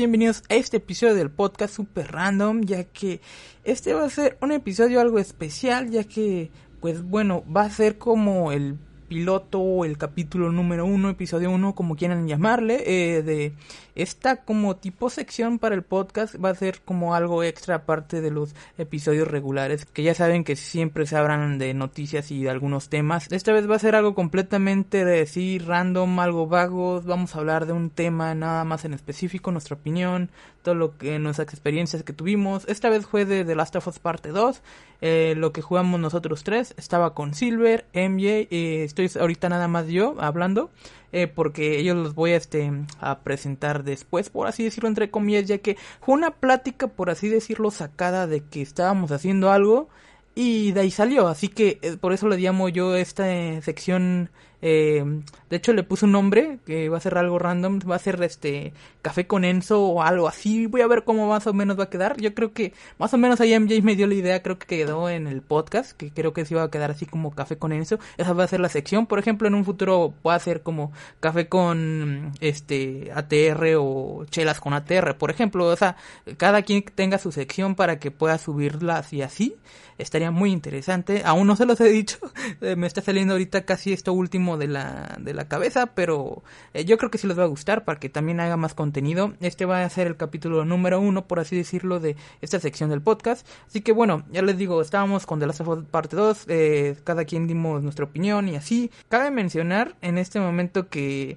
bienvenidos a este episodio del podcast super random, ya que este va a ser un episodio algo especial, ya que, pues bueno, va a ser como el piloto, el capítulo número uno, episodio uno, como quieran llamarle, eh, de esta como tipo sección para el podcast va a ser como algo extra aparte de los episodios regulares, que ya saben que siempre se hablan de noticias y de algunos temas. Esta vez va a ser algo completamente de sí, random, algo vago, vamos a hablar de un tema nada más en específico, nuestra opinión, todo lo que nuestras experiencias que tuvimos. Esta vez fue de The Last of Us parte 2, eh, lo que jugamos nosotros tres, estaba con Silver, MJ, eh, estoy ahorita nada más yo hablando eh, porque ellos los voy a, este, a presentar después, por así decirlo, entre comillas, ya que fue una plática, por así decirlo, sacada de que estábamos haciendo algo y de ahí salió, así que eh, por eso le llamo yo esta eh, sección eh, de hecho le puse un nombre que va a ser algo random, va a ser este café con Enzo o algo así. Voy a ver cómo más o menos va a quedar. Yo creo que más o menos ahí MJ me dio la idea, creo que quedó en el podcast, que creo que se iba a quedar así como café con Enzo. Esa va a ser la sección. Por ejemplo, en un futuro va a ser como café con este ATR o chelas con ATR, por ejemplo, o sea, cada quien tenga su sección para que pueda subirlas y así. Estaría muy interesante. Aún no se los he dicho. me está saliendo ahorita casi esto último de la, de la cabeza, pero eh, yo creo que sí les va a gustar para que también haga más contenido. Este va a ser el capítulo número uno, por así decirlo, de esta sección del podcast. Así que bueno, ya les digo, estábamos con The Last of Us parte 2, eh, cada quien dimos nuestra opinión y así. Cabe mencionar en este momento que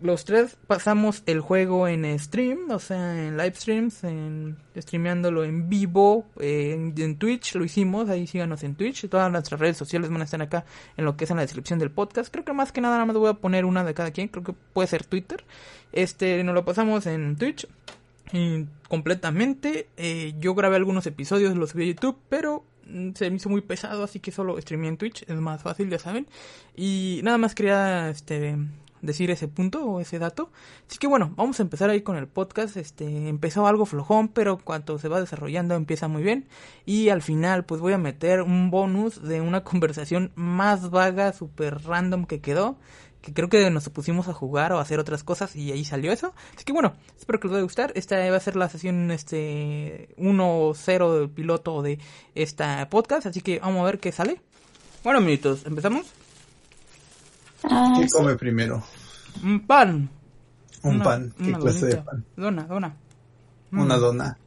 los tres pasamos el juego en stream, o sea, en live streams, en streameándolo en vivo, en, Twitch lo hicimos, ahí síganos en Twitch, todas nuestras redes sociales van a estar acá en lo que es en la descripción del podcast. Creo que más que nada nada más voy a poner una de cada quien, creo que puede ser Twitter. Este, nos lo pasamos en Twitch completamente. Eh, yo grabé algunos episodios, los subí a YouTube, pero mm, se me hizo muy pesado, así que solo streamé en Twitch, es más fácil, ya saben. Y nada más quería este decir ese punto o ese dato. Así que bueno, vamos a empezar ahí con el podcast. Este empezó algo flojón, pero cuando se va desarrollando empieza muy bien. Y al final, pues voy a meter un bonus de una conversación más vaga, super random que quedó. Que creo que nos pusimos a jugar o a hacer otras cosas y ahí salió eso. Así que bueno, espero que les vaya a gustar. Esta va a ser la sesión este 1-0 del piloto de esta podcast. Así que vamos a ver qué sale. Bueno, amiguitos, ¿empezamos? Ah, ¿Qué come primero? Un pan. Un pan. ¿Qué clase de pan? Dona, dona. Una mm. dona.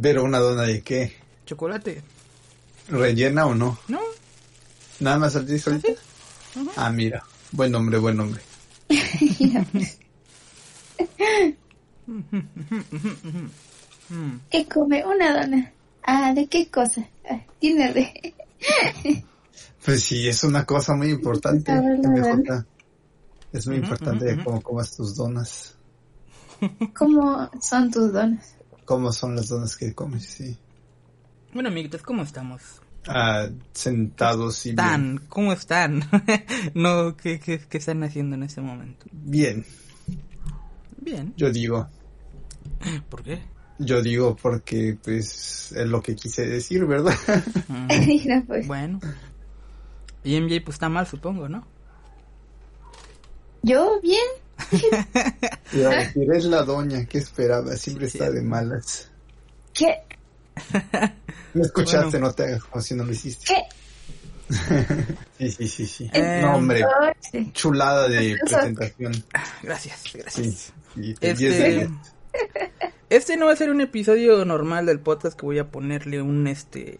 Pero una dona de qué? Chocolate. ¿Rellena o no? No. ¿Nada más al solita? Ah, mira. Buen nombre, buen nombre. ¿Qué come? Una dona. Ah, ¿de qué cosa? Ah, tiene re. Pues sí, es una cosa muy importante. Es muy importante cómo comas tus donas. ¿Cómo son tus donas? ¿Cómo son las donas que comes? Sí. Bueno, amiguitos, ¿cómo estamos? Ah, sentados y ¿Están? ¿Cómo están? no, ¿qué, ¿qué, qué, están haciendo en este momento? Bien. Bien. Yo digo. ¿Por qué? Yo digo porque, pues, es lo que quise decir, ¿verdad? pues. Bueno, y MJ pues está mal, supongo, ¿no? Yo bien. eres la doña, ¿qué esperaba? Siempre está de malas. ¿Qué? No escuchaste, no te hagas como si no lo hiciste. ¿Qué? sí, sí, sí, sí. Eh, no, hombre, chulada de presentación. Gracias, gracias. Sí, este, este no va a ser un episodio normal del podcast que voy a ponerle un este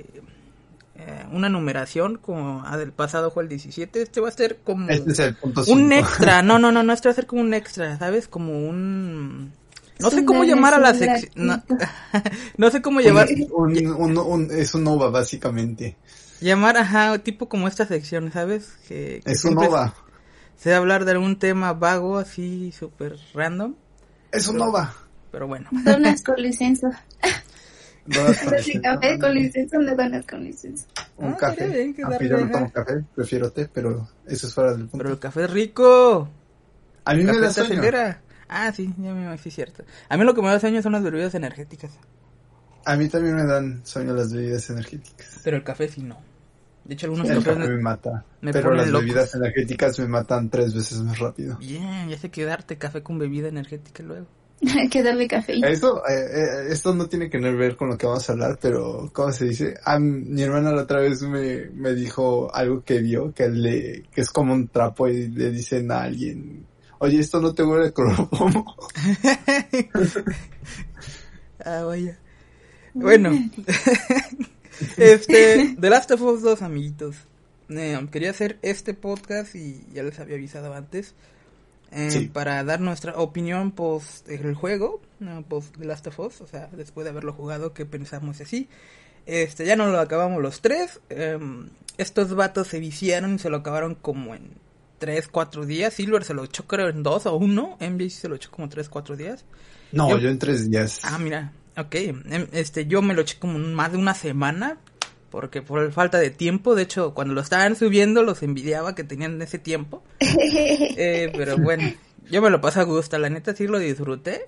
eh, una numeración como del pasado fue el 17, este va a ser como este un extra, no, no, no, no, este va a ser como un extra, ¿sabes? Como un... No sé cómo llamar a la sección. No, sé cómo llamar. Un, es un nova, básicamente. Llamar, ajá, tipo como esta sección, ¿sabes? Que, es un nova. Se va a hablar de algún tema vago, así, súper random. Es un nova. Pero bueno. Donas con licencia. café con licencia, una donas con licencia. Un ah, café. Aunque yo no tomo café, prefiero té, pero eso es fuera del punto. Pero el café es rico. A mí me da sueño. Ah, sí, ya me sí, cierto. A mí lo que me da sueño son las bebidas energéticas. A mí también me dan sueño las bebidas energéticas. Pero el café sí no. De hecho, algunos el café me mata. pero las bebidas energéticas me matan tres veces más rápido. Bien, ya sé quedarte café con bebida energética luego. Hay que darle cafeína. Eso, eh, eh, esto no tiene que ver con lo que vamos a hablar, pero ¿cómo se dice? Ah, mi hermana la otra vez me, me dijo algo que vio, que le, que es como un trapo y le dicen a alguien, oye, esto no te huele a cloroformo. ah, vaya. Bueno, este, The Last of Us 2, amiguitos. Eh, quería hacer este podcast y ya les había avisado antes. Eh, para dar nuestra opinión post el juego, post The Last of Us, o sea, después de haberlo jugado, que pensamos así. Este, ya no lo acabamos los tres. Em, estos vatos se viciaron y se lo acabaron como en 3, 4 días. Silver se lo echó creo en 2 o 1. MJ se lo echó como 3, 4 días. No, yo, en 3 días. Ah, mira, ok. Em, este, yo me lo eché como más de una semana. Porque por falta de tiempo, de hecho, cuando lo estaban subiendo, los envidiaba que tenían ese tiempo. eh, pero bueno, yo me lo pasé a gusto, la neta sí lo disfruté.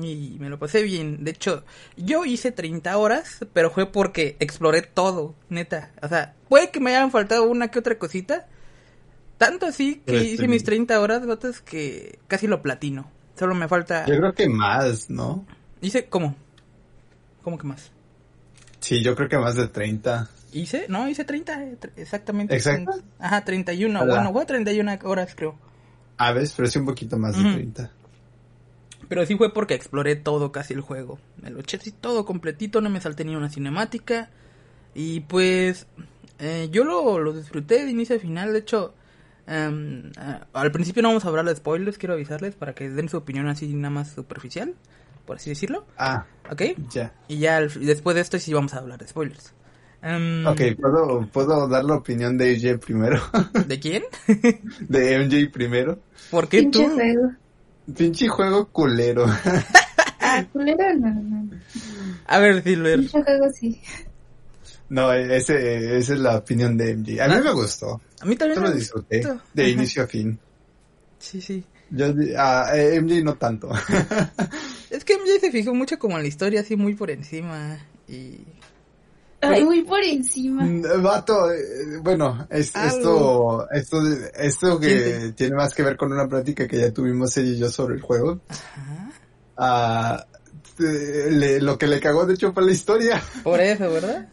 Y me lo pasé bien. De hecho, yo hice 30 horas, pero fue porque exploré todo, neta. O sea, puede que me hayan faltado una que otra cosita. Tanto así que hice mis 30 horas, vatos, que casi lo platino. Solo me falta... Yo creo que más, ¿no? Hice, ¿cómo? ¿Cómo que más? Sí, yo creo que más de 30. ¿Hice? No, hice 30, exactamente. ¿Exacto? Ajá, 31. Bueno, fue 31 horas, creo. A ver, pero sí un poquito más de 30. Pero sí fue porque exploré todo casi el juego. Me lo eché así todo completito, no me salté ni una cinemática. Y pues eh, yo lo, lo, disfruté de inicio a final. De hecho, um, uh, al principio no vamos a hablar de spoilers, quiero avisarles para que den su opinión así nada más superficial, por así decirlo. Ah. ¿Ok? Ya. Y ya después de esto sí vamos a hablar de spoilers. Um, ok, ¿puedo, ¿puedo dar la opinión de AJ primero? ¿De quién? de MJ primero. ¿Por qué Pinche tú? Juego. Pinche juego culero. ah, culero no, no. A ver, Silver. Pinche juego sí. No, ese, esa es la opinión de MJ. A mí me gustó. A mí también Yo me lo disfruté. gustó. De Ajá. inicio a fin. Sí, sí. Yo, a MJ no tanto. Es que MJ se fijó mucho como en la historia, así muy por encima. Y. Ay, muy por encima. Vato, eh, bueno, es, esto, esto, esto que Siente. tiene más que ver con una plática que ya tuvimos ella y yo sobre el juego. Ajá. Ah, le- lo que le cagó de hecho fue la historia. Por eso, ¿verdad?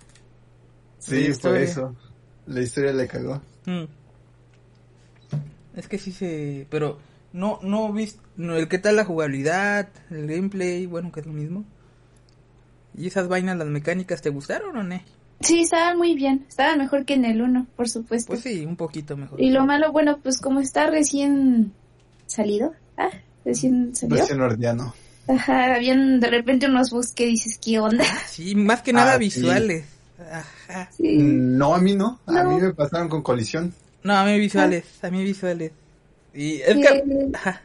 Sí, por eso. La historia le cagó. Mm. Es que sí se. Pero. No, no viste. No, el qué tal la jugabilidad, el gameplay, bueno, que es lo mismo. ¿Y esas vainas, las mecánicas, te gustaron o no? Sí, estaban muy bien. Estaban mejor que en el 1, por supuesto. Pues sí, un poquito mejor. Y lo malo, bueno, pues como está recién salido. Ah, recién salió. Recién ordiano. Ajá, habían de repente unos bugs que dices, ¿qué onda? Sí, más que nada Ah, sí. visuales. Ajá. Sí. No, a mí no. A mí me pasaron con colisión. No, a mí visuales, a mí visuales. Y es Sí. que... Ajá.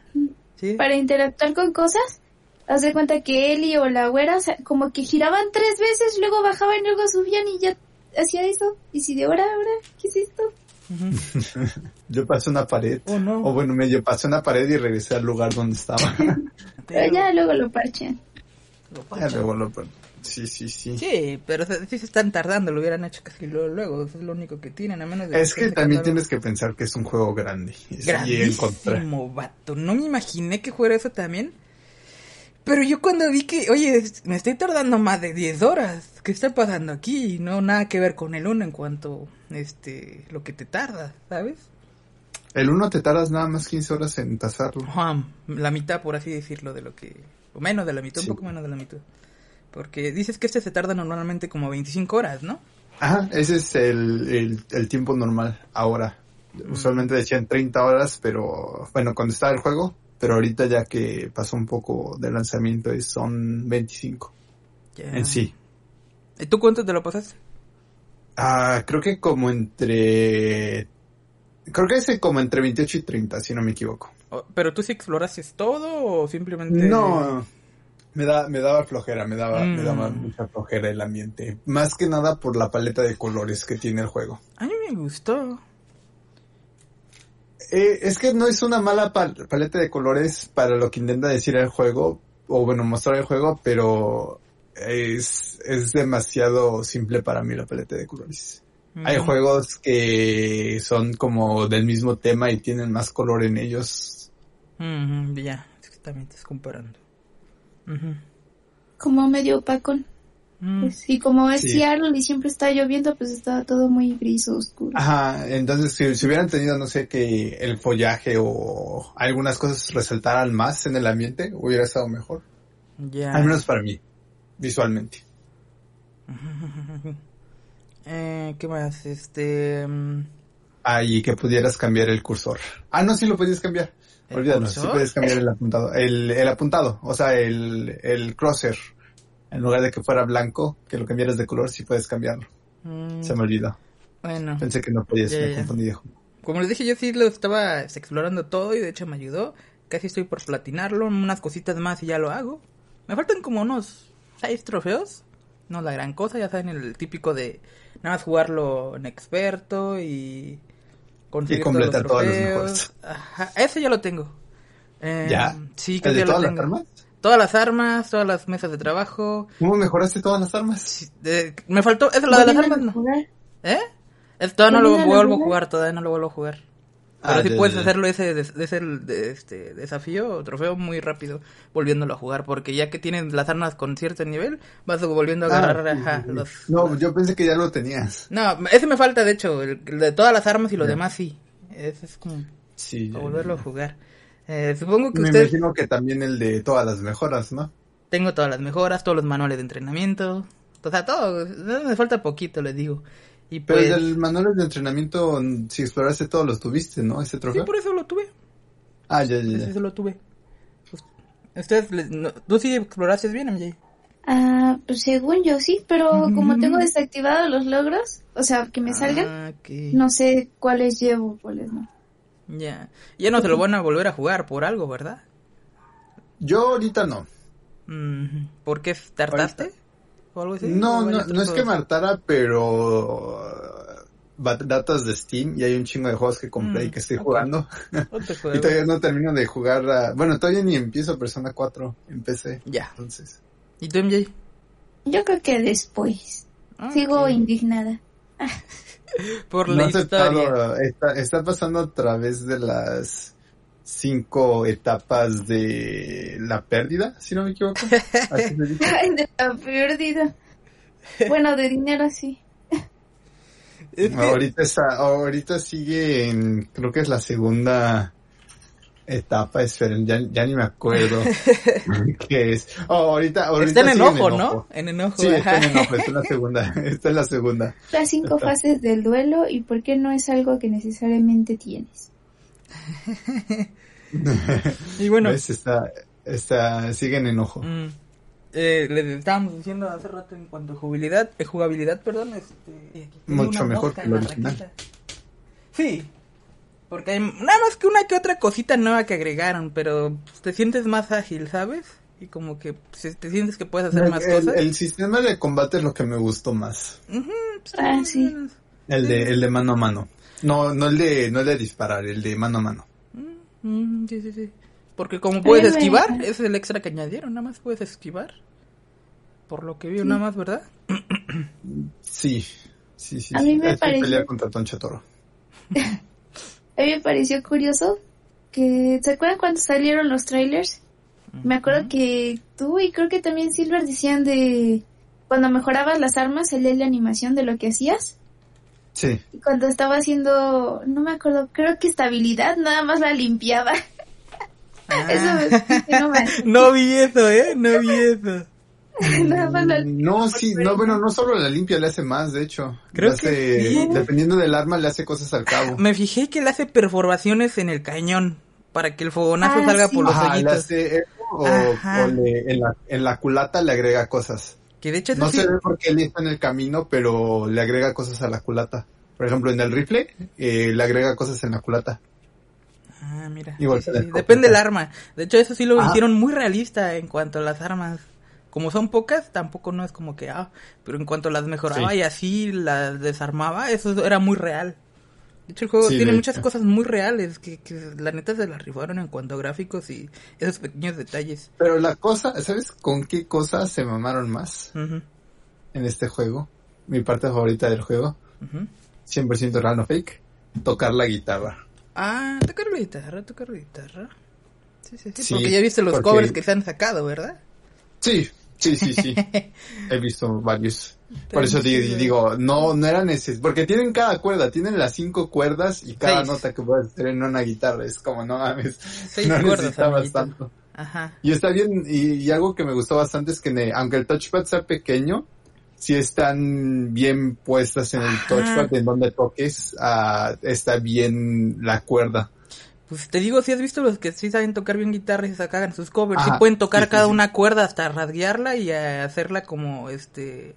Sí. Para interactuar con cosas, haz de cuenta que Eli o la güera, o sea, como que giraban tres veces, luego bajaban y luego subían y ya hacía eso. Y si de ahora, ahora, ¿qué es esto? Yo pasé una pared. Oh, no. O bueno, me yo pasé una pared y regresé al lugar donde estaba. Pero ya luego lo parchean. Lo Ya luego lo- Sí, sí, sí. Sí, pero sí se están tardando, lo hubieran hecho casi luego, luego, eso es lo único que tienen, a menos de Es que también tienes que pensar que es un juego grande. Grandísimo, vato, no me imaginé que fuera eso también. Pero yo cuando vi que, oye, me estoy tardando más de 10 horas, ¿qué está pasando aquí? No, nada que ver con el uno en cuanto, este, lo que te tarda, ¿sabes? El uno te tardas nada más 15 horas en tasarlo. Ajá, la mitad, por así decirlo, de lo que... O menos de la mitad, Sí. un poco menos de la mitad. Porque dices que este se tarda normalmente como 25 horas, ¿no? Ajá, ese es el, el, el tiempo normal ahora. Usualmente decían 30 horas, pero bueno, cuando estaba el juego, pero ahorita ya que pasó un poco de lanzamiento son 25 Ya. en sí. ¿Y tú cuánto te lo pasaste? Ah, creo que como entre... Creo que es como entre 28 y 30, si no me equivoco. O- ¿Pero tú sí exploraste todo o simplemente...? No, me, da, me daba flojera, me daba, me Mm. daba mucha flojera el ambiente. Más que nada por la paleta de colores que tiene el juego. A mí me gustó. Eh, es que no es una mala pal- paleta de colores para lo que intenta decir el juego, o bueno, mostrar el juego, pero es, es demasiado simple para mí la paleta de colores. Hay Mm. juegos que son como del mismo tema y tienen más color en ellos. Mm, ya, es que también estás comparando. Como medio opacón. Mm. Pues, y como es Sí. Seattle y siempre está lloviendo, pues estaba todo muy gris oscuro. Ajá, entonces si, si hubieran tenido, no sé, que el follaje o algunas cosas resaltaran más en el ambiente, hubiera estado mejor. Ya. Al menos para mí, visualmente. Eh, ¿Qué más? Este... mm, Ah, y que pudieras cambiar el cursor. Ah, no, sí lo podías cambiar. ¿El Olvídalo, sí cursor? puedes cambiar el apuntado. El, el apuntado, o sea, el, el crosshair. En lugar de que fuera blanco, que lo cambiaras de color, sí puedes cambiarlo. mm, Se me olvidó. Bueno. Pensé que no podías, Ya, me ya. confundí. Como les dije, yo sí lo estaba explorando todo y de hecho me ayudó. Casi estoy por platinarlo, unas cositas más y ya lo hago. Me faltan como unos seis trofeos. No la gran cosa, ya saben, el típico de nada más jugarlo en experto y conseguir Y completar todos todas los las trofeos. mejoras. Ajá, ese ya lo tengo. Eh, ¿Ya? Sí, creo ¿El que de lo todas las armas? Todas las armas, todas las mesas de trabajo. ¿Cómo mejoraste todas las armas? Sí, de- me faltó, eso, la de las armas no. ¿Eh? Es- todavía no lo ¿Volviendo a vuelvo a jugar, todavía no lo vuelvo a jugar. Ah, Pero sí ya, puedes hacerlo ese, ese de este desafío o trofeo muy rápido volviéndolo a jugar. Porque ya que tienes las armas con cierto nivel, vas volviendo a Ah, agarrar ajá, los... No, yo pensé que ya lo tenías. No, ese me falta de hecho, el, el de todas las armas y lo demás sí. Ese es como Sí. ya, volverlo a jugar. Eh, supongo que Me usted... imagino que también el de todas las mejoras, ¿no? Tengo todas las mejoras, todos los manuales de entrenamiento. O sea, todo. Me falta poquito, les digo. Y Pero pues... el del manual de entrenamiento, si exploraste todos los tuviste, ¿no? Ese Sí, trofeo. por eso lo tuve. Ah, ya, ya, ya. sí lo tuve. Pues, Ustedes, les- no- tú sí exploraste bien, MJ. Ah, pues según yo sí, pero como tengo desactivados los logros, o sea, que me salgan, Ah, no sé cuáles llevo, cuáles no. Ya. Ya no se lo van a volver a jugar por algo, ¿verdad? Yo ahorita no. Mm, ¿Por qué tardaste? ¿O algo así? No, ¿O no, no es que me hartara, pero uh, datos de Steam y hay un chingo de juegos que compré Mm, y que estoy jugando. Y todavía no termino de jugar, a- bueno, todavía ni empiezo Persona 4 en PC. Ya. Entonces, ¿Y tú, MJ? Yo creo que después. Ah, Sigo indignada. Por no la historia. aceptado, está, está pasando a través de las cinco etapas de la pérdida, si no me equivoco. Así de la pérdida. Bueno, de dinero sí. Es Ahorita está, ahorita sigue en, creo que es la segunda etapa, esperen, ya, ya ni me acuerdo qué es. Oh, ahorita, ahorita Está en sigue enojo, ¿no? En enojo. Sí, está en enojo, está en la segunda, está en la segunda. Las cinco fases del duelo y por qué no es algo que necesariamente tienes. Y bueno, ¿Ves? Está, está, sigue en enojo. Mm. Eh, les estábamos diciendo hace rato en cuanto a jugabilidad, eh, jugabilidad, perdón, este, aquí tengo Mucho mejor que en el la original. raqueta. Sí, porque hay nada más que una que otra cosita nueva que agregaron, pero pues, te sientes más ágil, ¿sabes? Y como que pues, te sientes que puedes hacer El, más cosas. el sistema de combate es lo que me gustó más. Pues, Ah, sí. El de, el de mano a mano. No, no el de, no el de disparar, el de mano a mano. Mm, mm, sí, sí, sí. Porque como puedes Ay, esquivar, ese es el extra que añadieron, nada más puedes esquivar. Por lo que vi, nada más, ¿verdad? Sí, sí, sí. A sí. mí me pareció- pelear contra Toncha Toro. A mí me pareció curioso que, ¿se acuerdan cuando salieron los trailers? Me acuerdo que tú y creo que también Silver decían de cuando mejorabas las armas salía la animación de lo que hacías. Sí. Y cuando estaba haciendo, no me acuerdo, creo que estabilidad, nada más la limpiaba. Ah. Eso que no me- No vi eso, ¿eh? No vi eso. nada más la Mm, No, sí, no, bueno, no solo la limpia, le hace más, de hecho. Creo Le que hace- sí. Dependiendo del arma, le hace cosas al cabo. Me fijé que le hace perforaciones en el cañón para que el fogonazo Ah, salga sí. por los Ajá, le hoyitos. hace eso o, Ajá. o le- en, la, en la culata le agrega cosas. Que de hecho eso No sí- se ve porque él está en el camino, pero le agrega cosas a la culata. Por ejemplo, en el rifle, eh, le agrega cosas en la culata. Ah, mira. Igual Sí, sí. Depende del arma. De hecho, eso sí lo Ajá. hicieron muy realista en cuanto a las armas. Como son pocas, tampoco no es como que, ah, pero en cuanto las mejoraba y así las desarmaba, eso era muy real. De hecho, el juego Sí, tiene muchas cosas muy reales que, que la neta se las rifaron en cuanto a gráficos y esos pequeños detalles. Pero la cosa, ¿sabes con qué cosas se mamaron más Ujú, en este juego? Mi parte favorita del juego, ujú. 100% real no fake, tocar la guitarra. Ah, tocar la guitarra, tocar la guitarra. Sí, sí, sí. Sí, porque ya viste los porque- covers que se han sacado, ¿verdad? Sí, sí, sí, sí. He visto varios. Por eso digo, digo, no, no era necesario, porque tienen cada cuerda, tienen las cinco cuerdas y cada Seis. nota que puedes tener en una guitarra, es como, no mames, Seis no cuerdas, necesitabas amiguito. tanto. Ajá. Y está bien, y, y algo que me gustó bastante es que ne- aunque el touchpad sea pequeño, sí están bien puestas en el Ajá. touchpad, en donde toques, ah, está bien la cuerda. Pues te digo, si has visto los que sí saben tocar bien guitarra y se sacan sus covers, sí Ajá, pueden tocar sí, sí, cada sí. una cuerda hasta rasguearla y eh, hacerla como, este,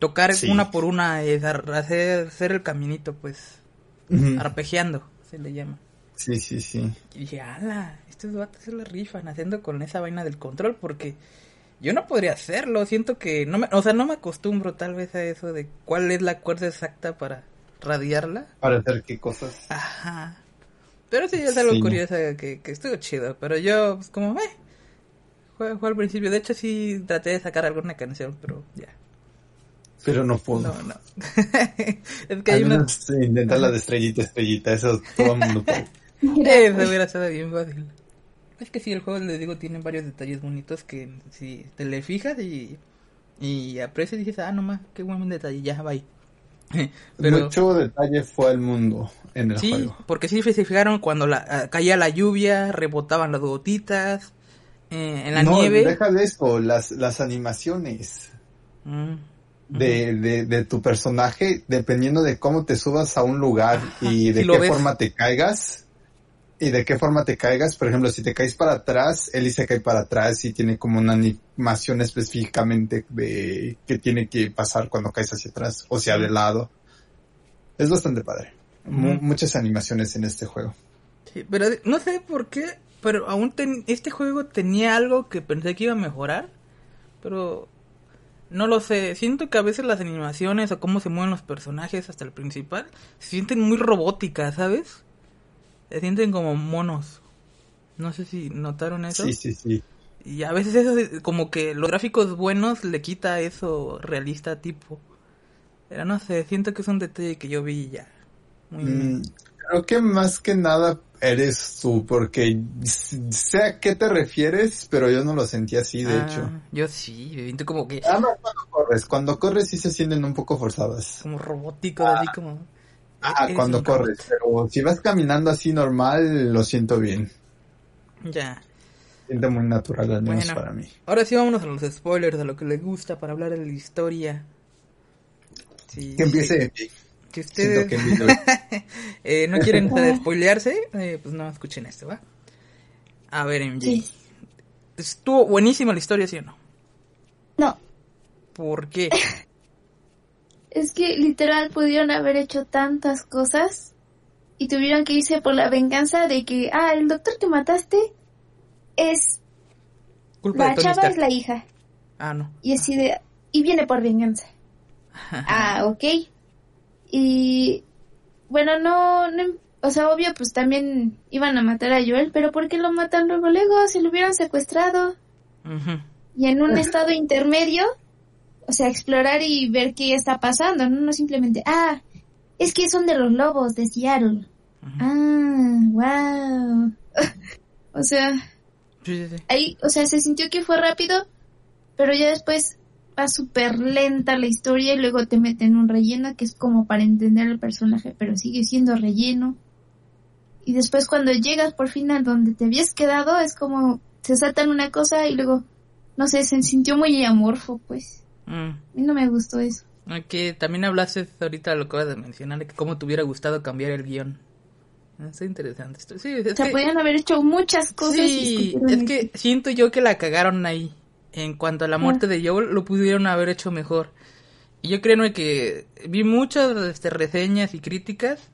tocar Sí. una por una, dar- hacer, hacer el caminito, pues, Ujú. arpegiando, se le llama. Sí, sí, sí. Y dije, ala, estos vatos se la rifan haciendo con esa vaina del control porque yo no podría hacerlo, siento que no me, o sea, no me acostumbro tal vez a eso de cuál es la cuerda exacta para radiarla. Para hacer qué cosas. Ajá. Pero sí es algo Sí. curioso que, que estuvo chido, pero yo pues como, eh, fue, fue al principio, de hecho sí traté de sacar alguna canción, pero ya. Pero no puedo. No, no. es que hay Al una... intentar la de estrellita, estrellita, eso todo el mundo puede. Eso hubiera estado bien fácil. Es que sí, el juego, les digo, tiene varios detalles bonitos que si te le fijas y, y aprecias y dices, ah, no más, qué buen detalle, ya, bye. Pero Mucho detalle fue el mundo en el sí, juego. porque sí se fijaron cuando la, ah, caía la lluvia, rebotaban las gotitas, eh, en la no, nieve. deja de esto, las, las animaciones Mm, de, de, de tu personaje, dependiendo de cómo te subas a un lugar y de qué ves. forma te caigas, y de qué forma te caigas, por ejemplo, si te caes para atrás, Ellie se cae para atrás y tiene como una animación específicamente de qué tiene que pasar cuando caes hacia atrás o hacia el lado. Es bastante padre. Muchas animaciones en este juego. Sí, pero no sé por qué, pero aún ten- este juego tenía algo que pensé que iba a mejorar, pero no lo sé. Siento que a veces las animaciones o cómo se mueven los personajes hasta el principal se sienten muy robóticas, ¿sabes? Se sienten como monos. No sé si notaron eso. Sí, sí, sí. Y a veces eso, es como que los gráficos buenos le quita eso realista tipo. Pero no sé, siento que es un detalle que yo vi ya. Muy Mm, creo que más que nada eres tú, porque sé a qué te refieres, pero yo no lo sentí así, de Ah, hecho. Yo sí, me siento como que Ah, no, cuando corres. Cuando corres sí se sienten un poco forzadas. como robótico, así como... Ah, eres cuando corres. Pero si vas caminando así normal, lo siento bien. Ya. Siente muy natural, al menos Bueno. para mí. Ahora sí vámonos a los spoilers, a lo que les gusta para hablar de la historia. Sí, Que empiece. sí. Si Siento ustedes que eh, no quieren spoilearse, eh, pues no escuchen esto, ¿va? A ver, MJ. Sí. Estuvo buenísima la historia, ¿sí o no? No, ¿Por qué? es que literal pudieron haber hecho tantas cosas y tuvieron que irse por la venganza de que, ah, el doctor que mataste es, Culpa la de Tony chava Stark. es la hija. Ah, no. Y así de, y viene por venganza. Ah, ok. Y bueno, no, no, o sea, obvio, pues también iban a matar a Joel, pero ¿por qué lo matan luego? Luego, si lo hubieran secuestrado y en un estado intermedio, o sea, explorar y ver qué está pasando, no, no simplemente, ah, es que son de los lobos de Seattle. Ah, wow. o sea, Sí, sí, sí. ahí, o sea, se sintió que fue rápido, pero ya después va súper lenta la historia y luego te meten un relleno que es como para entender el personaje, pero sigue siendo relleno. Y después cuando llegas por fin a donde te habías quedado, es como se saltan una cosa y luego, no sé, se sintió muy amorfo, pues. Mm. A mí no me gustó eso. Aquí también hablaste ahorita lo que acabas de mencionar, que cómo te hubiera gustado cambiar el guion. Está interesante esto. Sí, es O sea, que, podían haber hecho muchas cosas y sí, escogieron es que siento yo que la cagaron ahí. En cuanto a la muerte de Joel, lo pudieron haber hecho mejor. Y yo creo que vi muchas este, reseñas y críticas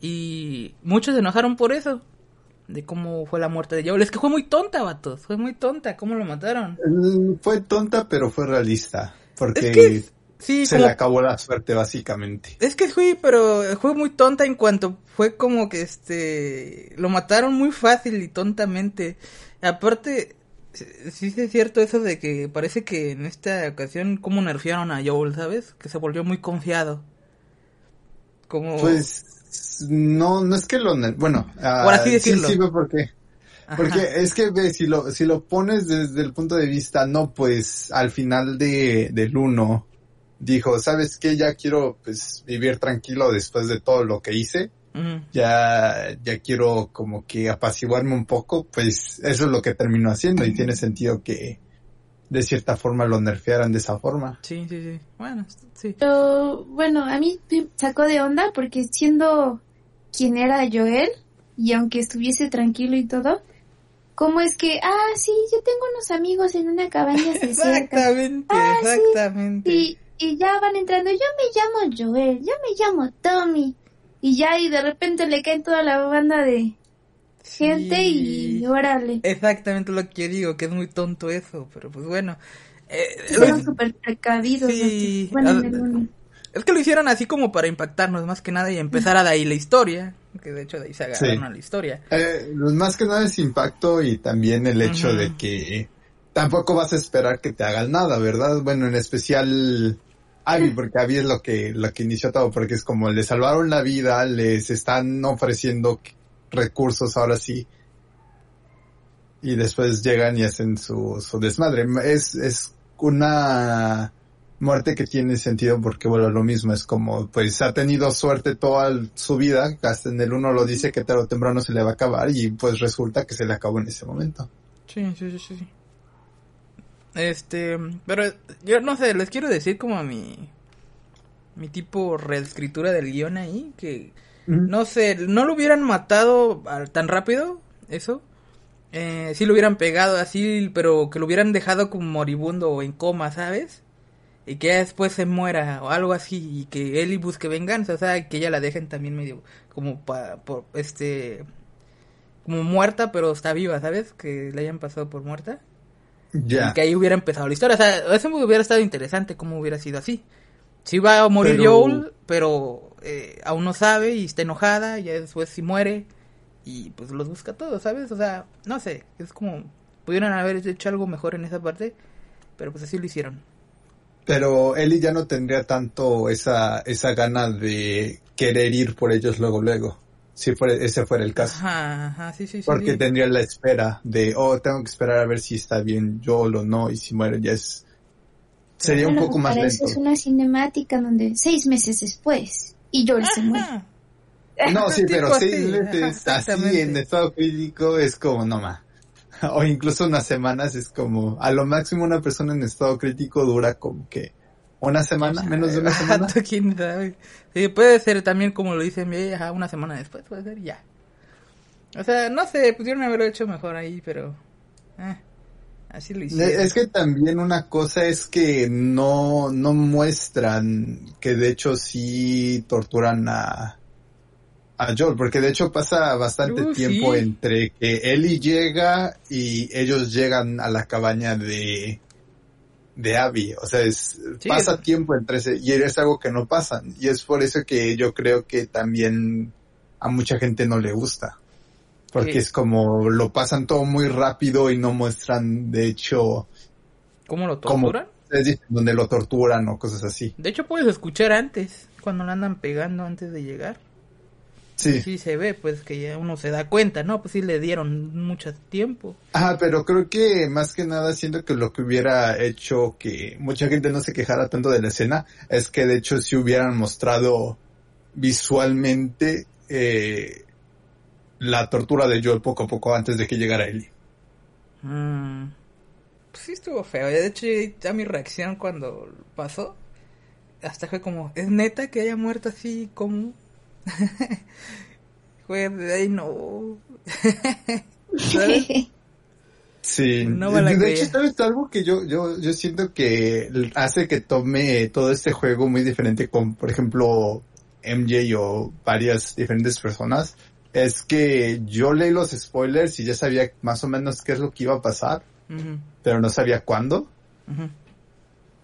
y muchos se enojaron por eso. De cómo fue la muerte de Joel. Es que fue muy tonta, vatos. Fue muy tonta. ¿Cómo lo mataron? Mm, Fue tonta, pero fue realista. Porque Es que, sí, se como- le acabó la suerte, básicamente. Es que fui, pero fue muy tonta en cuanto fue como que este lo mataron muy fácil y tontamente. Aparte, sí sí es cierto eso de que parece que en esta ocasión como nerfearon a Joel, ¿sabes? Que se volvió muy confiado. Como Pues no, no es que lo... Bueno, ah, Por así sí, decirlo. Sí, fue porque... Porque es que ve, si lo, si lo pones desde el punto de vista, no, pues al final de, del uno, dijo, ¿sabes qué? Ya quiero pues vivir tranquilo después de todo lo que hice. Ya, ya quiero como que apaciguarme un poco, pues eso es lo que terminó haciendo y tiene sentido que de cierta forma lo nerfearan de esa forma. Sí, sí, sí. Bueno, sí. Pero bueno, a mí me sacó de onda porque siendo quien era Joel y aunque estuviese tranquilo y todo, ¿cómo es que, ah, sí, yo tengo unos amigos en una cabaña Exactamente, Ah, sí. exactamente. y, y ya van entrando, yo me llamo Joel, yo me llamo Tommy y ya y de repente le caen toda la banda de gente Sí. y órale. Exactamente lo que yo digo, que es muy tonto eso, pero pues bueno. Eh, Fueron súper precavidos. Sí, bueno, es que lo hicieron así como para impactarnos más que nada y empezar a de ahí la historia, que de hecho de ahí se agarraron Sí. a la historia. Eh, más que nada es impacto y también el hecho de que tampoco vas a esperar que te hagan nada, ¿verdad? Bueno, en especial Abby, porque Abby es lo que, lo que inició todo, porque es como le salvaron la vida, les están ofreciendo recursos ahora sí. Y después llegan y hacen su, su desmadre. Es, es una muerte que tiene sentido porque bueno, lo mismo es como, pues ha tenido suerte toda su vida, hasta en el uno lo dice que tarde o temprano se le va a acabar y pues resulta que se le acabó en ese momento. Sí, sí, sí, sí, sí. Este, pero yo no sé, les quiero decir como mi mi tipo reescritura del guion ahí que no sé, no lo hubieran matado tan rápido, eso. Eh, sí lo hubieran pegado así, pero que lo hubieran dejado como moribundo o en coma, ¿sabes? Y que ya después se muera o algo así y que Ellie busque venganza, o sea, que ella la dejen también medio como pa, por este como muerta, pero está viva, ¿sabes? Que le hayan pasado por muerta. Ya. Y que ahí hubiera empezado la historia. O sea, eso me hubiera estado interesante cómo hubiera sido así. Sí va a morir Pero- Joel, pero eh, aún no sabe y está enojada, y después sí muere y pues los busca todos, ¿sabes? O sea, no sé, es como pudieron haber hecho algo mejor en esa parte, pero pues así lo hicieron. Pero Ellie ya no tendría tanto esa, esa gana de querer ir por ellos luego, luego. Si fuera, ese fuera el caso. Ajá, ajá, sí, sí, sí. Porque sí. tendría la espera de, oh, tengo que esperar a ver si está bien Joel o no, y si muere ya es... Sería un poco más lento. es una cinemática donde seis meses después y Joel se muere. Ajá. No, sí, pero seis ajá, meses así en estado crítico es como, no más. O incluso unas semanas es como, a lo máximo una persona en estado crítico dura como que una semana, menos de una semana. Quién sabe. Sí, puede ser también como lo dicen una semana después, puede ser ya. O sea, no sé, pudieron haberlo hecho mejor ahí, pero... eh, así lo hicieron. Es que también una cosa es que no, no muestran que de hecho sí torturan a, a Joel, porque de hecho pasa bastante Uh, tiempo sí. entre que Ellie llega y ellos llegan a la cabaña de, de Abby, o sea, es, Sí, pasa es- tiempo entre ese, y es algo que no pasa, y es por eso que yo creo que también a mucha gente no le gusta. Porque Sí. es como lo pasan todo muy rápido y no muestran, de hecho, ¿Cómo lo torturan? dicen, donde lo torturan o cosas así. De hecho, puedes escuchar antes, cuando lo andan pegando antes de llegar. Sí. Sí se ve, pues, que ya uno se da cuenta, ¿no? Pues sí le dieron mucho tiempo. Ajá, pero creo que más que nada siento que lo que hubiera hecho que mucha gente no se quejara tanto de la escena es que de hecho si hubieran mostrado visualmente eh, la tortura de Joel poco a poco antes de que llegara Ellie. Mm, Pues sí estuvo feo. De hecho, ya mi reacción cuando pasó, hasta fue como, ¿es neta que haya muerto así como? de ahí no. ¿Sabes? Sí, No de creía. hecho, ¿sabes algo que yo, yo, yo siento que hace que tome todo este juego muy diferente con, por ejemplo, MJ o varias diferentes personas? Es que yo leí los spoilers y ya sabía más o menos qué es lo que iba a pasar, pero no sabía cuándo.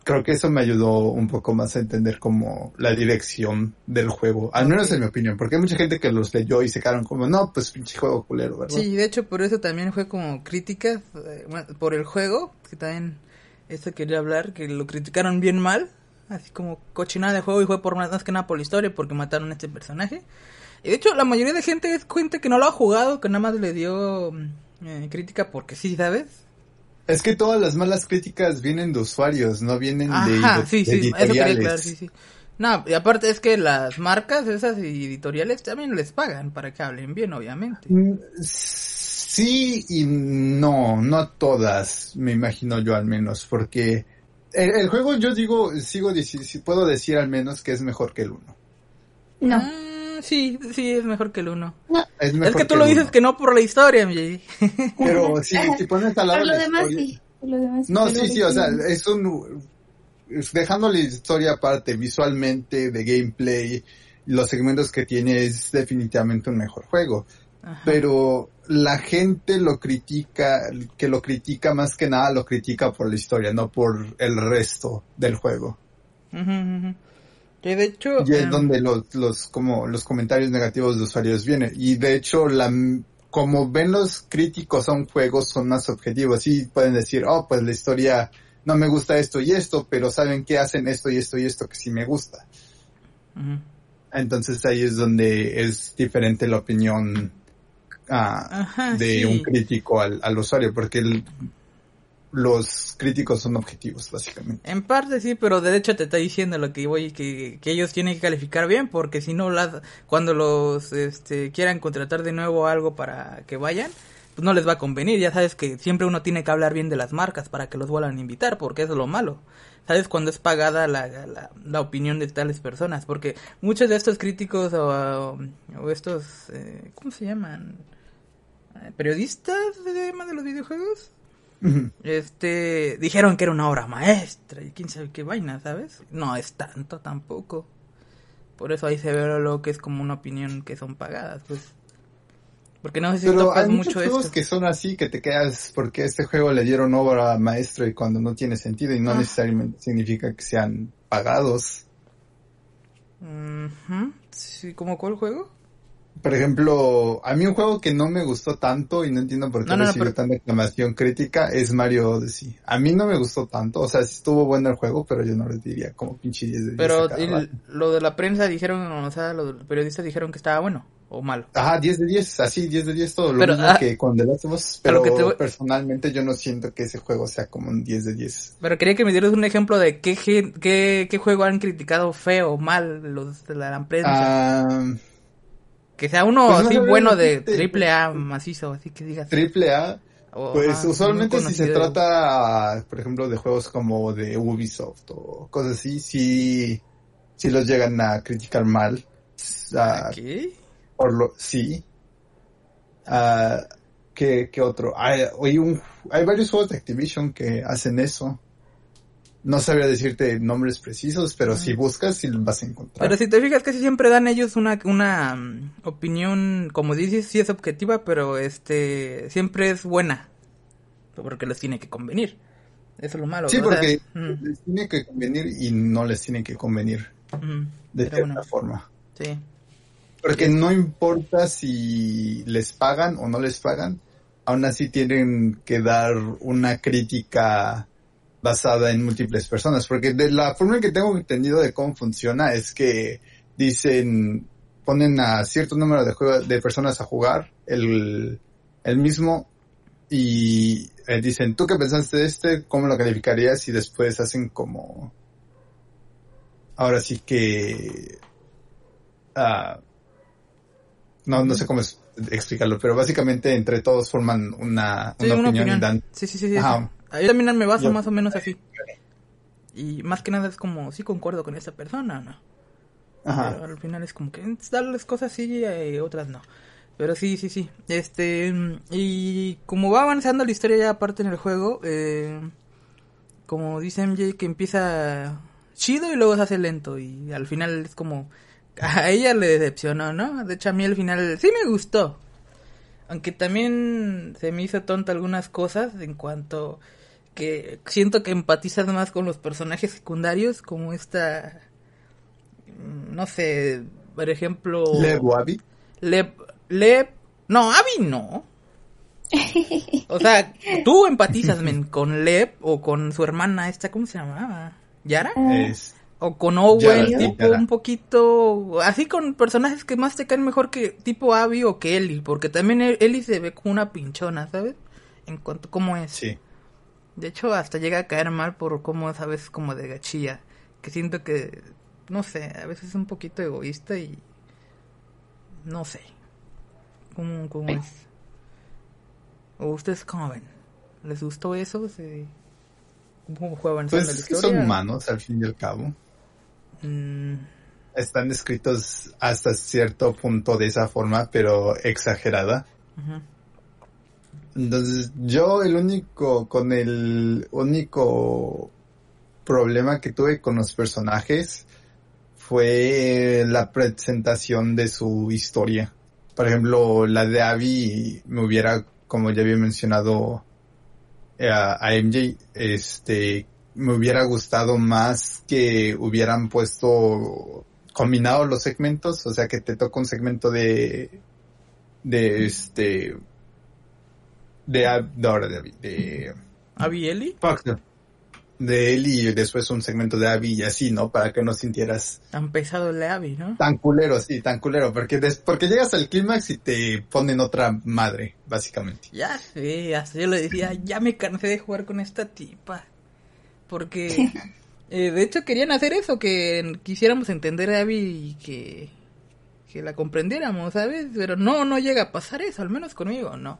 Creo que eso me ayudó un poco más a entender como la dirección del juego, al menos en mi opinión, porque hay mucha gente que los leyó y se quedaron como, no, pues pinche juego culero, ¿verdad? Sí, de hecho por eso también fue como críticas eh, por el juego, que también esto quería hablar, que lo criticaron bien mal, así como cochinada de juego y fue por más que nada por la historia, porque mataron a este personaje. Y de hecho la mayoría de gente es gente que no lo ha jugado, que nada más le dio mm, eh, crítica porque sí, ¿sabes? Es que todas las malas críticas vienen de usuarios, no vienen de, Ajá, de- sí, de sí, eso quería editoriales. aclarar, sí, sí. No, y aparte es que las marcas esas y editoriales también les pagan para que hablen bien, obviamente. Mm, Sí y no, no todas, me imagino yo al menos, porque el, el juego yo digo, sigo si puedo decir al menos que es mejor que el uno. No. Ah, sí, sí, es mejor que el uno. Es, Es mejor que tú lo dices uno. que no por la historia, MJ. Pero si, si pones al lado Por lo la demás historia- sí. Por lo demás, No, sí, sí, o sea, es un... Dejando la historia aparte, visualmente, de gameplay, los segmentos que tiene es definitivamente un mejor juego. Ajá. Pero la gente lo critica, que lo critica más que nada lo critica por la historia, no por el resto del juego. Ujú, ujú. Que de hecho... Y es em, donde los, los, como, los comentarios negativos de usuarios vienen. Y de hecho, la, como ven los críticos a un juego son más objetivos. Sí pueden decir, oh, pues la historia no me gusta esto y esto, pero saben que hacen esto y esto y esto que sí me gusta. ujú. Entonces ahí es donde es diferente la opinión ah, Ajá, de sí. un crítico al, al usuario, porque el- los críticos son objetivos, básicamente. En parte sí, pero de hecho te está diciendo lo que voy que, que ellos tienen que calificar bien, porque si no las cuando los este quieran contratar de nuevo algo para que vayan, pues no les va a convenir. Ya sabes que siempre uno tiene que hablar bien de las marcas para que los vuelvan a invitar, porque es lo malo. ¿Sabes? Cuando es pagada la, la, opinión de tales personas, porque muchos de estos críticos o, estos, eh, ¿cómo se llaman? Eh, ¿Periodistas de de los videojuegos? Este dijeron que era una obra maestra y quién sabe qué vaina, ¿sabes? No es tanto tampoco. Por eso ahí se ve lo que es como una opinión que son pagadas, pues. Porque no sé si Pero hay muchos mucho juegos esto. que son así, que te quedas porque este juego le dieron obra maestro y cuando no tiene sentido y no Ah. necesariamente significa que sean pagados. Sí, ¿Cómo cuál juego? Por ejemplo, a mí un juego que no me gustó tanto y no entiendo por qué No, no, recibió pero- tanta aclamación crítica es Mario Odyssey. A mí no me gustó tanto, o sea, estuvo bueno el juego, pero yo no le diría como pinche 10 de 10 Pero el- lo de la prensa dijeron, o sea, los periodistas dijeron que estaba bueno o malo. Ajá, 10 de 10, así 10 de 10 todo, lo Pero, mismo ah, que con The Last of Us, pero voy- personalmente yo no siento que ese juego sea como un 10 de 10. Pero quería que me dieras un ejemplo de qué, qué, qué juego han criticado feo o mal los de la prensa. Ah, que sea uno pues así bueno de triple A macizo, así que digas. triple A, Pues ajá, usualmente si se trata, por ejemplo, de juegos como de Ubisoft o cosas así, sí, sí los llegan a criticar mal. Ah, ¿Qué? por lo, sí. Ah, ¿qué, qué otro? Hay, hay, un, hay varios juegos de Activision que hacen eso. No sabría decirte nombres precisos, pero si buscas, sí vas a encontrar. Pero si te fijas, casi siempre dan ellos una, una mm, opinión, como dices, sí es objetiva, pero este siempre es buena. Porque les tiene que convenir. Eso es lo malo. sí, porque mm, les tiene que convenir y no les tiene que convenir mm, de pero cierta bueno, forma. sí. Porque no importa si les pagan o no les pagan, aún así tienen que dar una crítica basada en múltiples personas. Porque de la forma que tengo entendido de cómo funciona es que dicen, ponen a cierto número de, juega- de personas a jugar el, el mismo y eh, dicen, ¿tú qué pensaste de este? ¿Cómo lo calificarías? Y después hacen como... Ahora sí que... ah, no, no sé cómo es- explicarlo, pero básicamente entre todos forman una, Sí, una una opinión, opinión. dan... Sí, sí, sí. sí. Ajá. Yo también me baso Yo- más o menos así. Y más que nada es como, sí concuerdo con esta persona, ¿no? Ajá. Pero al final es como que darles cosas sí y otras no. Pero sí, sí, sí. Este, y como va avanzando la historia ya aparte en el juego, eh, como dice MJ que empieza chido y luego se hace lento y al final es como a ella le decepcionó, ¿no? De hecho a mí al final sí me gustó. Aunque también se me hizo tonta algunas cosas en cuanto que siento que empatizas más con los personajes secundarios como esta mm, no sé, por ejemplo Lev o Abby. Lep, Lep, no, Abby no. O sea, tú empatizas men, con Lep o con su hermana esta, ¿cómo se llamaba? ¿Yara? Ah, Es, O con Owen, Yara, tipo Yara. un poquito... Así con personajes que más te caen mejor que tipo Abby o que Ellie. Porque también E- Ellie se ve como una pinchona, ¿sabes? En cuanto a cómo es. Sí. De hecho, hasta llega a caer mal por cómo es a veces como de gachilla. Que siento que, no sé, a veces es un poquito egoísta y... No sé. ¿Cómo, cómo es? ¿O ustedes cómo ven? ¿Les gustó eso? ¿Se... ¿Cómo fue avanzando Pues la que son humanos al fin y al cabo. Mm, Están escritos hasta cierto punto de esa forma, pero exagerada. Entonces, yo el único, con el único problema que tuve con los personajes fue la presentación de su historia. Por ejemplo, la de Abby me hubiera, como ya había mencionado eh, a, a MJ, este, me hubiera gustado más que hubieran puesto combinado los segmentos, o sea, que te toca un segmento de, de este, de, de ahora de, Abby, de, ¿Abby fuck, no, de él y después un segmento de Abby y así, ¿no? Para que no sintieras Han pesado el de Abby, ¿no? tan culero, sí, tan culero, porque des- porque llegas al clímax y te ponen otra madre, básicamente. Ya sé, hasta yo le decía, ya me cansé de jugar con esta tipa. Porque, eh, de hecho, querían hacer eso, que quisiéramos entender a Abby y que, que la comprendiéramos, ¿sabes? Pero no, no llega a pasar eso, al menos conmigo, no.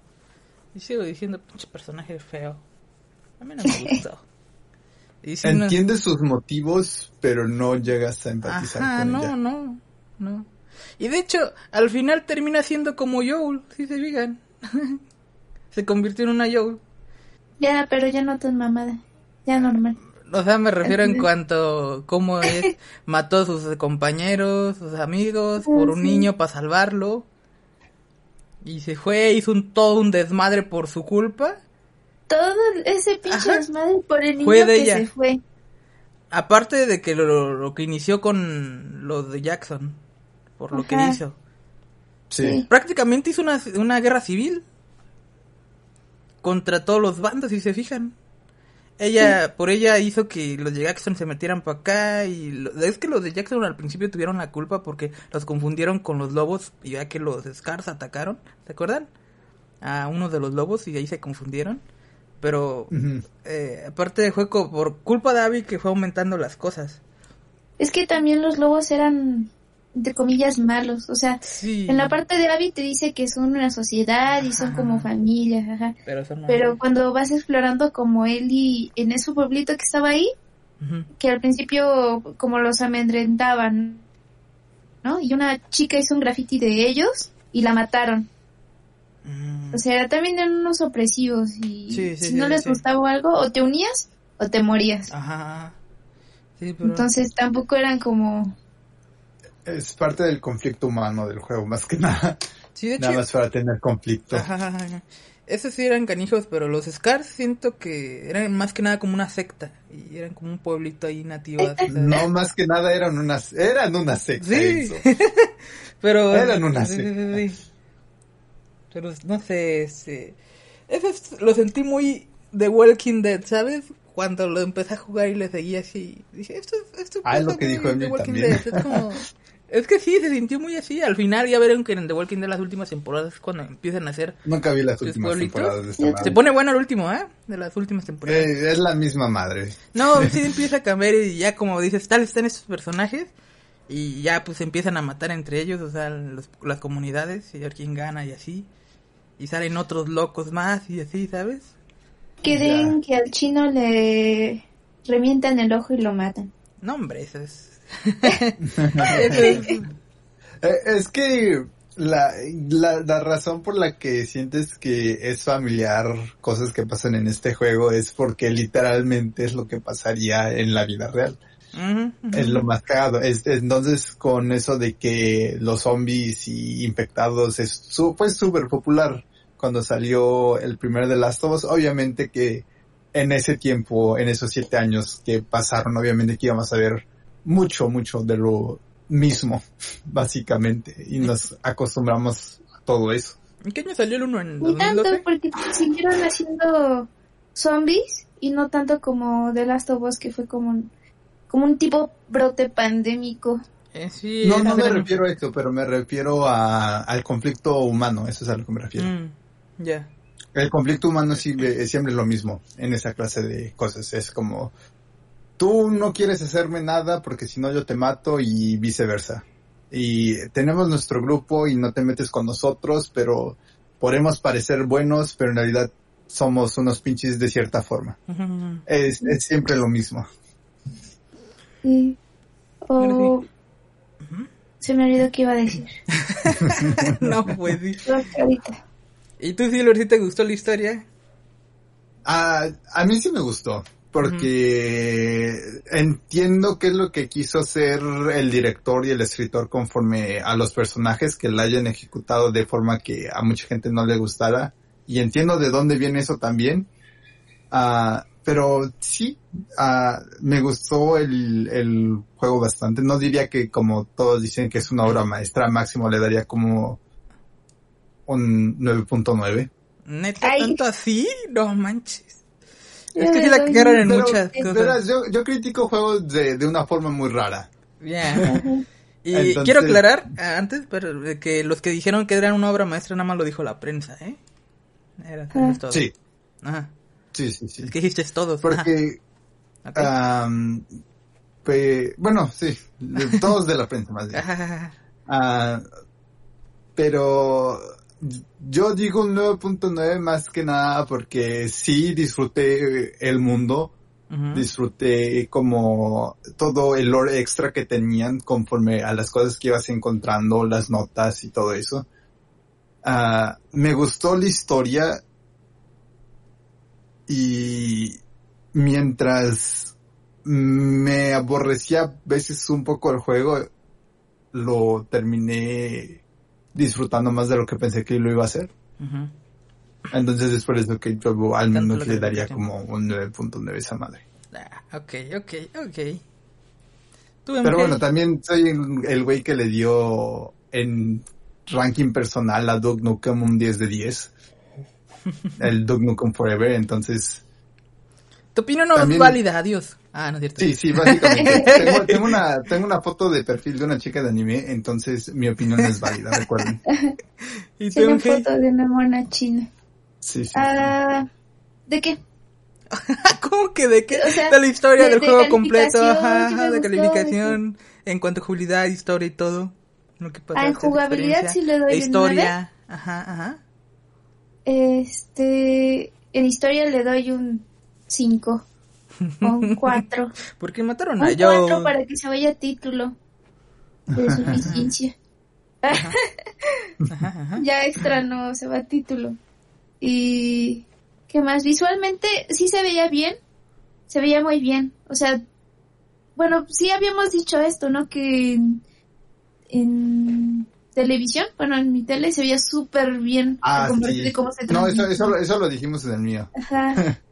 Y sigo diciendo, pinche personaje feo. A mí no me gustó. Y si no- sus motivos, pero no llegas a empatizar Ajá, con no, ella. no, no. Y de hecho, al final termina siendo como Joel, si se fijan. se convirtió en una Joel. Ya, pero ya no tan mamada. Ya normal. O sea, me refiero en cuanto cómo es, mató a sus compañeros, sus amigos, por un Sí. niño para salvarlo. Y se fue, hizo un, todo un desmadre por su culpa. Todo ese pinche Ajá. desmadre por el niño Fue de que ella. se fue. Aparte de que lo, lo que inició con lo de Jackson, por lo que hizo. Sí. Prácticamente hizo una, una guerra civil contra todos los bandos, si se fijan. Ella, por ella hizo que los de Jackson se metieran para acá y lo- es que los de Jackson al principio tuvieron la culpa porque los confundieron con los lobos y ya que los Scars atacaron, ¿se acuerdan? A uno de los lobos y ahí se confundieron. Pero eh, aparte fue co- por culpa de Abby que fue aumentando las cosas. Es que también los lobos eran, entre comillas, malos. O sea, Sí. en la parte de Abby te dice que son una sociedad y son Ajá. como familia, ajá. Pero, son Pero cuando vas explorando como él y en ese pueblito que estaba ahí, que al principio como los amedrentaban, ¿no? Y una chica hizo un graffiti de ellos y la mataron. Mm. O sea, también eran unos opresivos y Sí, sí, si no les gustaba algo, o te unías o te morías. Ajá. Pero... Entonces tampoco eran como... Es parte del conflicto humano del juego, más que nada. Sí, de hecho, Nada más para tener conflicto. Ajá. Esos sí eran canijos, pero los Scars siento que eran más que nada como una secta. Y eran como un pueblito ahí nativo. ¿sabes? No, más que nada eran unas, eran una secta. Sí. pero... Eran una sí, sí, secta. sí, sí. Pero no sé, este... Eso es- lo sentí muy de Walking Dead, ¿sabes? Cuando lo empecé a jugar y le seguía así. Dije, esto, esto Ah, es lo que dijo The Emily Walking también. Dead. Es como... Es que sí, se sintió muy así. Al final ya verán que en The Walking Dead las últimas temporadas es cuando empiezan a hacer Nunca vi las ¿Tus últimas pueblitos? temporadas de esta Se pone bueno el último, ¿eh? De las últimas temporadas. Eh, es la misma madre. No, sí empieza a cambiar y ya como dices, tal están estos personajes y ya pues empiezan a matar entre ellos, o sea, los- las comunidades y a ver quién gana y así. Y salen otros locos más y así, ¿sabes? Que den que al chino le revientan el ojo y lo matan. No, hombre, eso es... Es- Eh, es que la, la, la razón por la que sientes que es familiar cosas que pasan en este juego es porque literalmente es lo que pasaría en la vida real. Es lo más cagado. Es, entonces, con eso de que los zombies y infectados es su- fue súper popular cuando salió el primer de Last of Us. Obviamente que en ese tiempo, en esos siete años que pasaron, obviamente que íbamos a ver mucho, mucho de lo mismo, básicamente. Y nos acostumbramos a todo eso. ¿En qué año salió el uno? ¿En Ni tanto, 2012? porque siguieron haciendo zombies y no tanto como The Last of Us, que fue como como un tipo brote pandémico. Eh, sí, No, no me refiero a esto, pero me refiero a, al conflicto humano, eso es a lo que me refiero. Mm, ya. El conflicto humano es siempre, es siempre lo mismo en esa clase de cosas. Es como, tú no quieres hacerme nada porque si no yo te mato y viceversa. Y tenemos nuestro grupo y no te metes con nosotros, pero podemos parecer buenos, pero en realidad somos unos pinches de cierta forma. Es, es siempre lo mismo. Sí. O... Se me olvidó qué iba a decir. no, pues que. ¿Y tú, Silver, si te gustó la historia? A, a mí sí me gustó, porque entiendo qué es lo que quiso hacer el director y el escritor conforme a los personajes que la hayan ejecutado de forma que a mucha gente no le gustara. Y entiendo de dónde viene eso también. Ah, pero sí, ah, me gustó el, el juego bastante. No diría que como todos dicen que es una obra maestra, máximo le daría como un 9.9. ¿Neta tanto así? No manches. Es que sí la cagaron en muchas pero- cosas. Verás, yo, yo critico juegos de, de una forma muy rara. Ya. Y Entonces- quiero aclarar ah, antes pero, de que los que dijeron que eran una obra maestra nada más lo dijo la prensa, ¿eh? Era Ah. todo. Sí, Ajá. sí, sí, sí. Es que dijiste todos. Porque, Ajá. Ok. am, pe- bueno, sí, todos de la prensa más bien. Ah, pero yo digo un 9.9 más que nada porque sí disfruté el mundo, disfruté como todo el lore extra que tenían conforme a las cosas que ibas encontrando, las notas y todo eso. Ah, me gustó la historia. Y mientras me aborrecía a veces un poco el juego, lo terminé disfrutando más de lo que pensé que lo iba a hacer. Entonces es por eso que yo al menos le daría como un 9.9 a esa madre. Ah, ok, ok, ok. ¿Tú, Pero bueno, también soy el- güey que le dio en ranking personal a Duke Nukem un 10 de 10. El Duke Nukem Forever, entonces... Tu opinión no también- es válida, adiós. Ah, no es cierto. Sí, sí, básicamente. tengo, tengo una, tengo una foto de perfil de una chica de anime, entonces mi opinión es válida, recuerden. ¿Y tú, MK? foto de una mona china. Sí, sí. sí. Ah, ¿De qué? ¿Cómo que de qué? O sea, de la historia de- del de juego completo, ajá, ajá, de calificación, en cuanto a jugabilidad, historia y todo. Lo que Ah, en jugabilidad sí le doy E un historia, ajá, ajá. Este, en historia le doy un 5 o un 4. Porque mataron Un a yo. 4 para que se vaya título de suficiencia. Ajá, ajá. ya extra no se va título. Y qué más, visualmente sí se veía bien, se veía muy bien. O sea, bueno, sí habíamos dicho esto, ¿no? Que en, en televisión, bueno, en mi tele se veía súper bien. Ah, sí. cómo se No, eso, eso, eso lo dijimos en el mío. Ajá.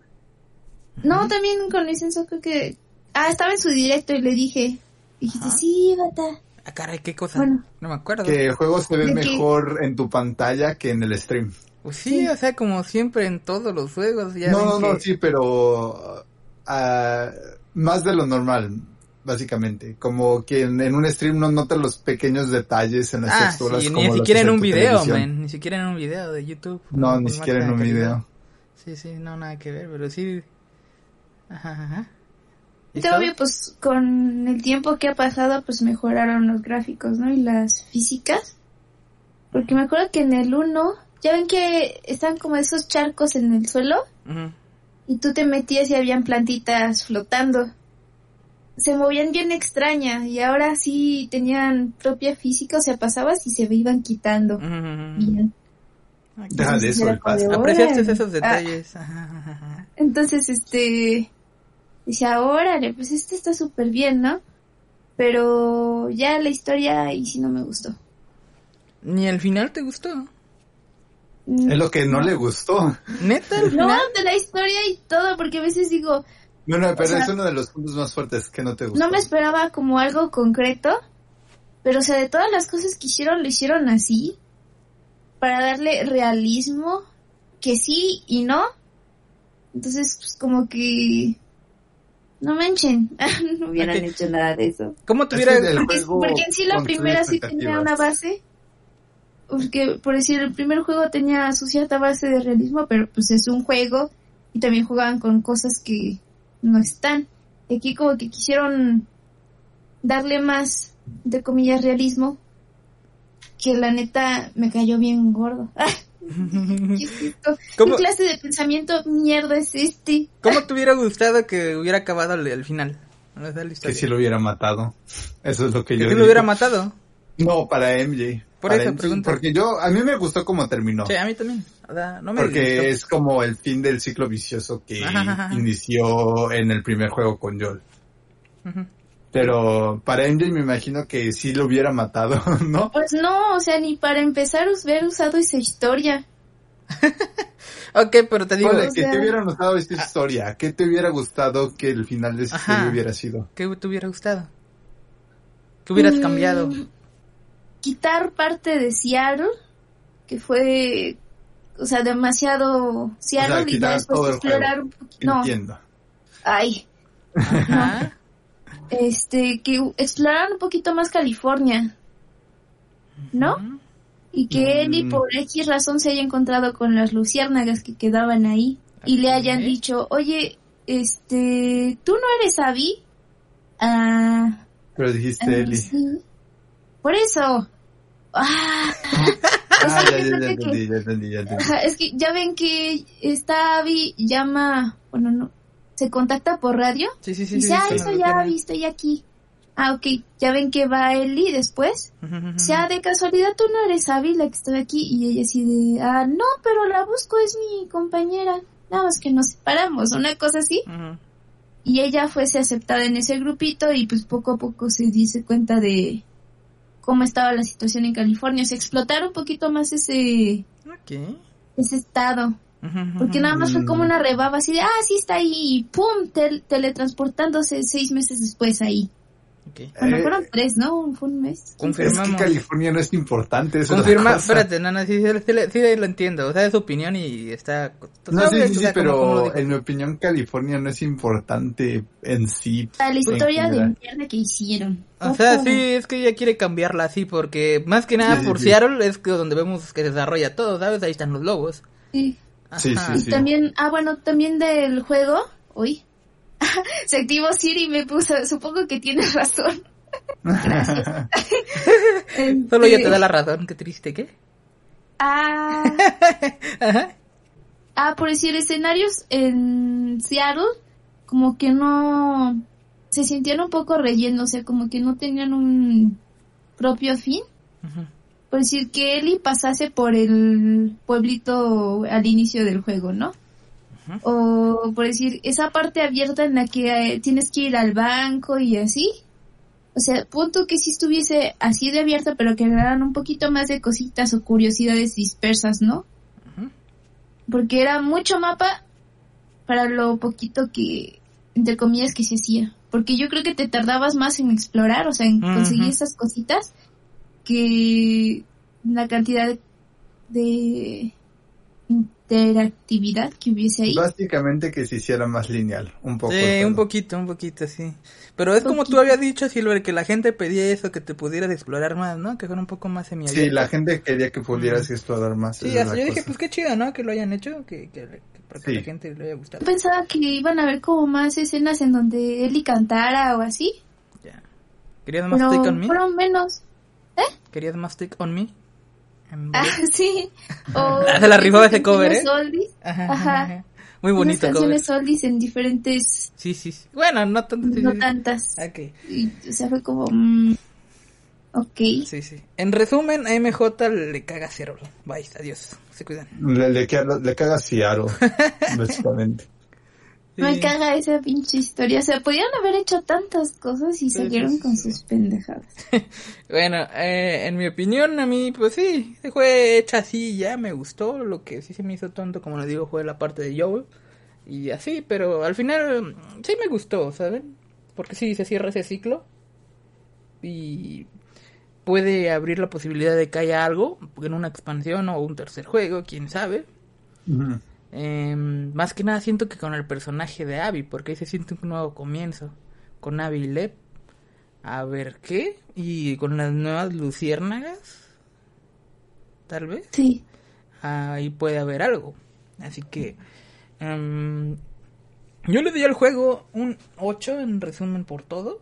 No, también con licencia creo que... Ah, estaba en su directo y le dije... Dijiste, Ajá. sí, bata. Ah, caray, qué cosa. Bueno. No me acuerdo. Que el juego se ve mejor en tu pantalla que en el stream. Pues sí, Sí. o sea, como siempre en todos los juegos. Ya no, no, no, que- sí, pero ah, más de lo normal, básicamente. Como que en, en un stream no notas los pequeños detalles en las Ah, texturas. sí, ni como los siquiera en un video, man. Ni siquiera en un video de YouTube. No, ni siquiera en un video. Sí, sí, no, nada que ver, pero sí. Ajá, ajá. Obvio, pues con el tiempo que ha pasado, pues mejoraron los gráficos, ¿no? Y las físicas. Porque me acuerdo que en el 1, ya ven que están como esos charcos en el suelo y tú te metías y habían plantitas flotando. Se movían bien extraña y ahora sí tenían propia física, o sea, pasabas y se iban quitando. Bien. Ah, Deja de eso. Apreciaste esos Ah, detalles. Ajá, ajá. entonces, este, decía, órale, pues este está súper bien, ¿no? Pero ya la historia y sí no me gustó. ¿Ni al final te gustó? Mm, Es lo que no le gustó. ¿Neta No, de la historia y todo, porque a veces digo, Bueno, pero sea, es uno de los puntos más fuertes que no te gustó. no me esperaba como algo concreto, pero o sea, de todas las cosas que hicieron, lo hicieron así, para darle realismo, que sí y no. Entonces, pues como que, No manchen, no hubieran hecho nada de eso. ¿Cómo tuviera... el juego porque en sí la primera sí tenía una base. Porque, por decir, el primer juego tenía su cierta base de realismo, pero pues es un juego y también jugaban con cosas que no están. Y aquí como que quisieron darle más, de comillas, realismo, que la neta me cayó bien gordo. ¿Qué es esto? ¿Cómo? ¿Qué clase de pensamiento mierda es este? ¿Cómo te hubiera gustado que hubiera acabado el, el final? Que si lo hubiera matado. Eso es lo que Que yo sí digo. lo hubiera matado. No, para MJ. Por Para eso MJ, pregunto. Porque yo, a mí me gustó cómo terminó. Sí, a mí también. O sea, no me Porque es como el fin del ciclo vicioso que Ajá, ajá, ajá. inició en el primer juego con Joel. Ujú. Pero para MJ me imagino que sí lo hubiera matado, ¿no? Pues no, o sea, ni para empezar hubiera usado esa historia. Ok, pero te digo, Ponle, o que sea- te hubiera gustado esta historia. ¿Qué te hubiera gustado que el final de esa Ajá. historia hubiera sido? ¿qué te hubiera gustado? ¿Qué hubieras Mm, cambiado? Quitar parte de Seattle, que fue, o sea, demasiado Seattle y ya quitar después todo el explorar un poquito. No, Entiendo. ay, Ajá. Este, que exploraran un poquito más California, ¿no? Y que Ellie Mm. por X razón se haya encontrado con las luciérnagas que quedaban ahí y le hayan dicho, oye, este, ¿tú no eres Abby? Ah, Pero dijiste ah, Eli. sí. Por eso. Ah, Ah, ya, ya, que- ya entendí, ya entendí. Es que ya ven que esta Abby llama, bueno, no, se contacta por radio. Sí, sí, sí. y sí, dice, ah, eso ya, sí. Abby, estoy aquí. Ah, ok, ya ven que va Ellie después. O sea, de casualidad tú no eres Abby la que estoy aquí. Y ella así de, ah, no, pero la busco, es mi compañera. Nada más que nos separamos, una cosa así. Y ella fuese aceptada en ese grupito y pues poco a poco se dice cuenta de cómo estaba la situación en California. Se explotaron un poquito más ese, Ok. ese estado. Porque nada más fue Mm. como una rebaba así de, ah, sí está ahí, y pum, tel- teletransportándose seis meses después ahí. ok. Bueno, Eh, fueron tres, ¿no? Fue un mes. Confirmamos. Es que California no es importante, eso Confirma, es espérate, Nana, sí, sí, sí, sí lo entiendo. O sea, es su opinión y está... No, sí, sí, o sí, sea, como- pero como dijo. en mi opinión California no es importante en sí. A la historia de mierda que hicieron. O sea, sí, es que ella quiere cambiarla así porque más que nada por sí. Seattle es que donde vemos que se desarrolla todo, ¿sabes? Ahí están los lobos. Sí. Sí, Ajá. sí, Y también, ah, bueno, también del juego, uy, se activó Siri y me puso, supongo que tienes razón. Solo Este, te da la razón, qué triste, ¿qué? Ah, Ajá. ah, por decir, escenarios en Seattle, como que no, se sentían un poco rellenos, o sea, como que no tenían un propio fin. Por decir que Ellie pasase por el pueblito al inicio del juego, ¿no? O por decir, esa parte abierta en la que eh, tienes que ir al banco y así. O sea, punto que si estuviese así de abierta, pero que agregaran un poquito más de cositas o curiosidades dispersas, ¿no? Porque era mucho mapa para lo poquito que, entre comillas, que se hacía. Porque yo creo que te tardabas más en explorar, o sea, en conseguir esas cositas, que la cantidad de, interactividad que hubiese ahí. Básicamente que se hiciera más lineal, un poco. Sí, un poquito, un poquito, sí. Pero es como tú habías dicho, Silver, que la gente pedía eso, que te pudieras explorar más, ¿no? Que fuera un poco más semi Sí, la gente quería que pudieras Mm. explorar más. Sí, hasta yo dije, cosa. pues qué chido, ¿no? Que lo hayan hecho, que, que, que para que Sí. la gente le haya gustado. Yo pensaba que iban a haber como más escenas en donde Ellie cantara o así, Ya. ¿Querías más pero stick on me? fueron menos. ¿Querías más stick on me? Ah, sí. O Se la rifaba ese cover, ¿eh? Ajá, Ajá. ajá. Muy unas bonito cover. canciones oldies en diferentes, Sí, sí, sí. Bueno, no tanto. sí, no tantas. Ok, Y, o sea, fue como, mm, ok. sí, sí. En resumen, a MJ le caga cero. Bye, adiós. Se cuidan. Le, le, caga- le caga Seattle, básicamente. Me Sí. caga esa pinche historia. O sea, podían haber hecho tantas cosas y sí, sí, con sus pendejadas. Bueno, eh, en mi opinión, a mí, pues sí, se fue hecha así, ya me gustó. Lo que sí se me hizo tonto, como le digo, fue la parte de Joel. Y así, pero al final sí me gustó, ¿saben? Porque sí, se cierra ese ciclo. Y puede abrir la posibilidad de que haya algo en una expansión o un tercer juego, quién sabe. Ujú. Em, más que nada siento que con el personaje de Abby, porque ahí se siente un nuevo comienzo. Con Abby y Lep. A ver qué. Y con las nuevas luciérnagas. Tal vez. Sí. Ahí puede haber algo. Así que. em, yo le di al juego un 8 en resumen por todo.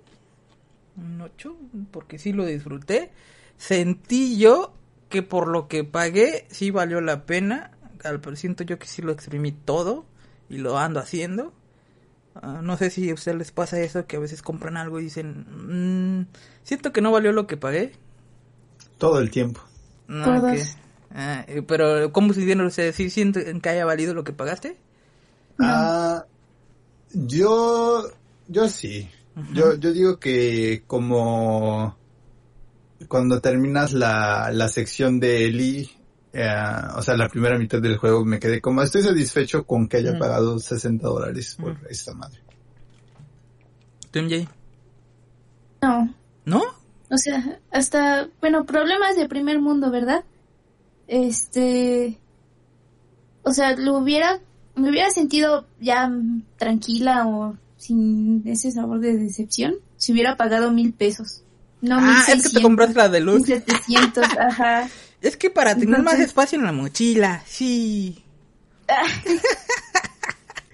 Un 8, porque sí lo disfruté. Sentí yo que por lo que pagué sí valió la pena. Al pero siento yo que sí lo exprimí todo y lo ando haciendo. Ah, no sé si a ustedes les pasa eso, que a veces compran algo y dicen, "Mm, siento que no valió lo que pagué. Todo el tiempo. No, Todos. que- ah, eh, pero, ¿cómo sintieron ustedes? ¿Sí sienten que haya valido lo que pagaste? Ah, yo, yo sí. Yo, yo digo que como cuando terminas la, la sección de Eli, eh, o sea, la primera mitad del juego, me quedé como estoy satisfecho con que haya Ujú. pagado 60 dólares por Ujú. esta madre. ¿Tú, MJ? No. ¿No? O sea, hasta, bueno, problemas de primer mundo, ¿verdad? Este, o sea, lo hubiera, me hubiera sentido ya mm, tranquila o sin ese sabor de decepción si hubiera pagado mil pesos. No, mil ah, es que te compraste la mil deluxe. setecientos, ajá. Es que para tener más Entonces- espacio en la mochila, sí.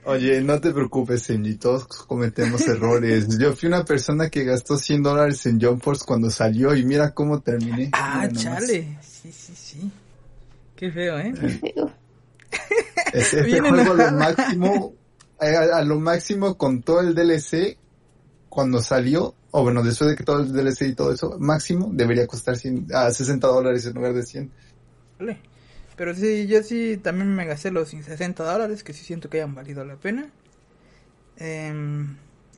Oye, no te preocupes, Senji, todos cometemos errores. Yo fui una persona que gastó 100 dólares en Jump Force cuando salió y mira cómo terminé. Ah, Mira nomás. chale. Sí, sí, sí. Qué feo, ¿eh? Feo. Ese juego a lo máximo, eh, a, a lo máximo con todo el DLC, cuando salió, o bueno, después de que todo el DLC y todo eso, máximo debería costar 100, a 60 dólares en lugar de 100. Vale. Pero sí, yo sí también me gasté los 60 dólares, que sí siento que hayan valido la pena. Em,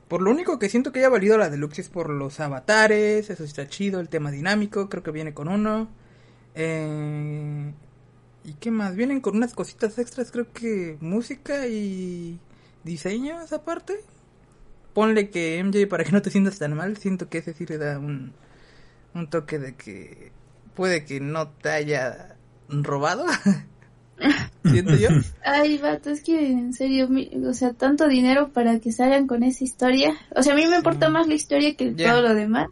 por lo único que siento que haya valido la deluxe es por los avatares, eso está chido, el tema dinámico, creo que viene con uno. Eh, ¿Y qué más? Vienen con unas cositas extras, creo que música y diseño esa parte. Ponle que MJ para que no te sientas tan mal, siento que ese sí le da un, un toque de que puede que no te haya robado. siento yo. Ay, vato, es que en serio, mi- o sea, tanto dinero para que salgan con esa historia. O sea, a mí me importa más la historia que todo lo demás.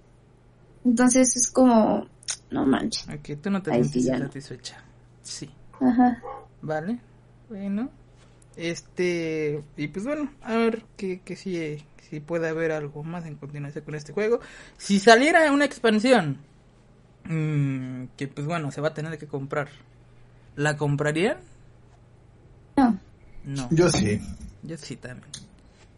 Entonces es como, no manches. Tú no te sientes sí no. satisfecha. Sí, Ajá. vale. Bueno. Este, y pues bueno, a ver que, que si, si puede haber algo más en continuación con este juego. Si saliera una expansión, mm, que pues bueno, se va a tener que comprar, ¿la comprarían? No. No, Yo sí. yo sí también.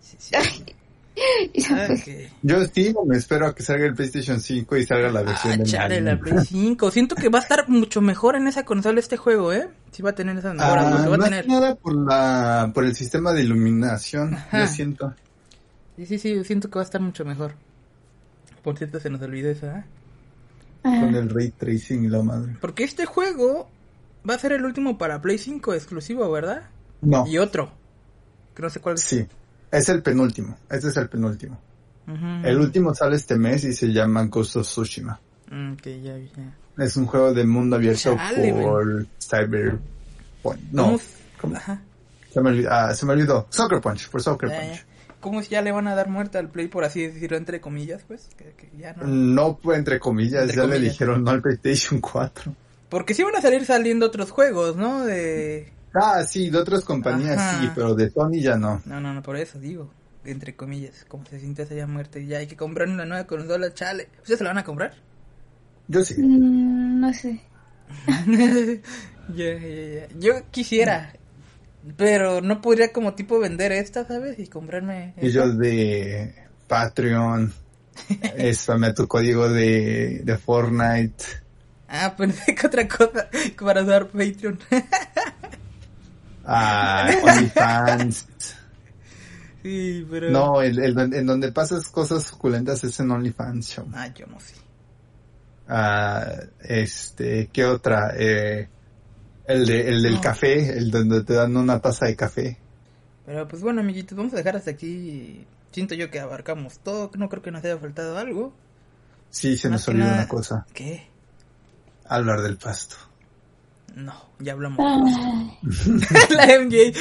Sí, sí. Ok. Yo sí, me espero a que salga el PlayStation 5 y salga la versión Ah, de chale, la Play 5. Siento que va a estar mucho mejor en esa consola este juego, ¿eh? Sí va a tener esas mejoras, Ah, va a tener... nada por la por el sistema de iluminación, Ajá. yo siento. Sí, sí, sí, siento que va a estar mucho mejor. Por cierto, se nos olvidó esa, ¿eh? Ajá. Con el ray tracing y la madre. Porque este juego va a ser el último para Play 5 exclusivo, ¿verdad? No, Y otro. Que no sé cuál es. sí. Es el penúltimo. Este es el penúltimo. El último sale este mes y se llama Ghost of Tsushima. Mm, Ok, ya, ya. Es un juego de mundo abierto Chale, por Cyberpunk. No, ¿Cómo? ¿cómo? Ajá. Se, me olvidó, ah, se me olvidó. Soccer Punch, por Soccer Punch. ¿Cómo si ya le van a dar muerte al Play, por así decirlo, entre comillas, pues? Que, que ya no. No fue entre comillas, Entre ya le comillas. dijeron no al PlayStation 4. Porque sí van a salir saliendo otros juegos, ¿no? De... Ah, sí, de otras compañías Ajá. sí, pero de Sony ya no. No, no, no, por eso digo. Entre comillas, como se siente esa ya muerte. Ya hay que comprar una nueva consola, chale. ¿Ustedes se la van a comprar? Yo sí. Mm, no sé. Ya, ya, ya. Yo quisiera, pero no podría como tipo vender esta, ¿sabes? Y comprarme... esta. Ellos de Patreon, spamea tu código de, de Fortnite. Ah, pensé que otra cosa para usar Patreon. Ah, OnlyFans. sí, pero... No, el, el en donde pasas cosas suculentas es en OnlyFans Show. Ah, yo no sé. Ah, este, ¿qué otra? Eh, el de, el del No. café, el donde te dan una taza de café. Pero pues bueno, amiguitos, vamos a dejar hasta aquí. Siento yo que abarcamos todo, no creo que nos haya faltado algo. Sí, se Más nos olvidó nada- una cosa. ¿Qué? Hablar del pasto. No, ya hablamos. Ay, la MJ.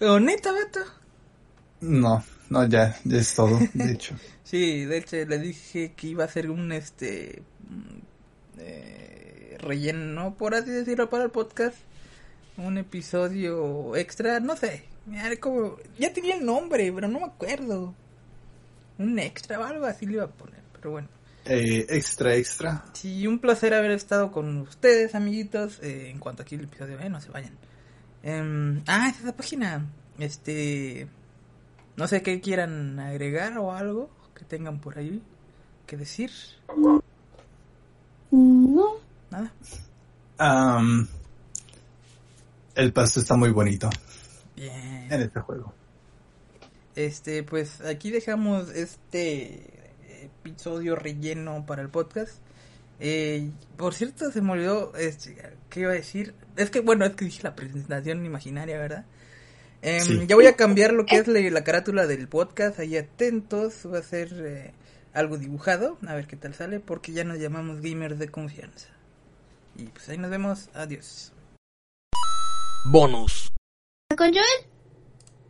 Neta, vato. No, no, ya, ya es todo, de hecho. Sí, de hecho le dije que iba a ser un este mm, eh, relleno, por así decirlo, para el podcast. Un episodio extra, no sé. Ya, como, ya tenía el nombre, pero no me acuerdo. Un extra o algo así le iba a poner, pero bueno. Eh, extra, extra. Sí, un placer haber estado con ustedes, amiguitos. eh, en cuanto aquí el episodio, eh, no se vayan. Em, ah, esa es la página. Este. No sé qué quieran agregar o algo que tengan por ahí que decir. No, Nada. El pasto está muy bonito Bien. en este juego. Este, pues aquí dejamos este episodio relleno para el podcast. Eh, por cierto, se me olvidó, este, ¿qué iba a decir? Es que, bueno, es que dije la presentación imaginaria, ¿verdad? Em, Sí. Ya voy a cambiar lo que es la, la carátula del podcast, ahí atentos, va a ser eh, algo dibujado, a ver qué tal sale, porque ya nos llamamos gamers de confianza. Y pues ahí nos vemos, adiós. Bonus. ¿Con Joel?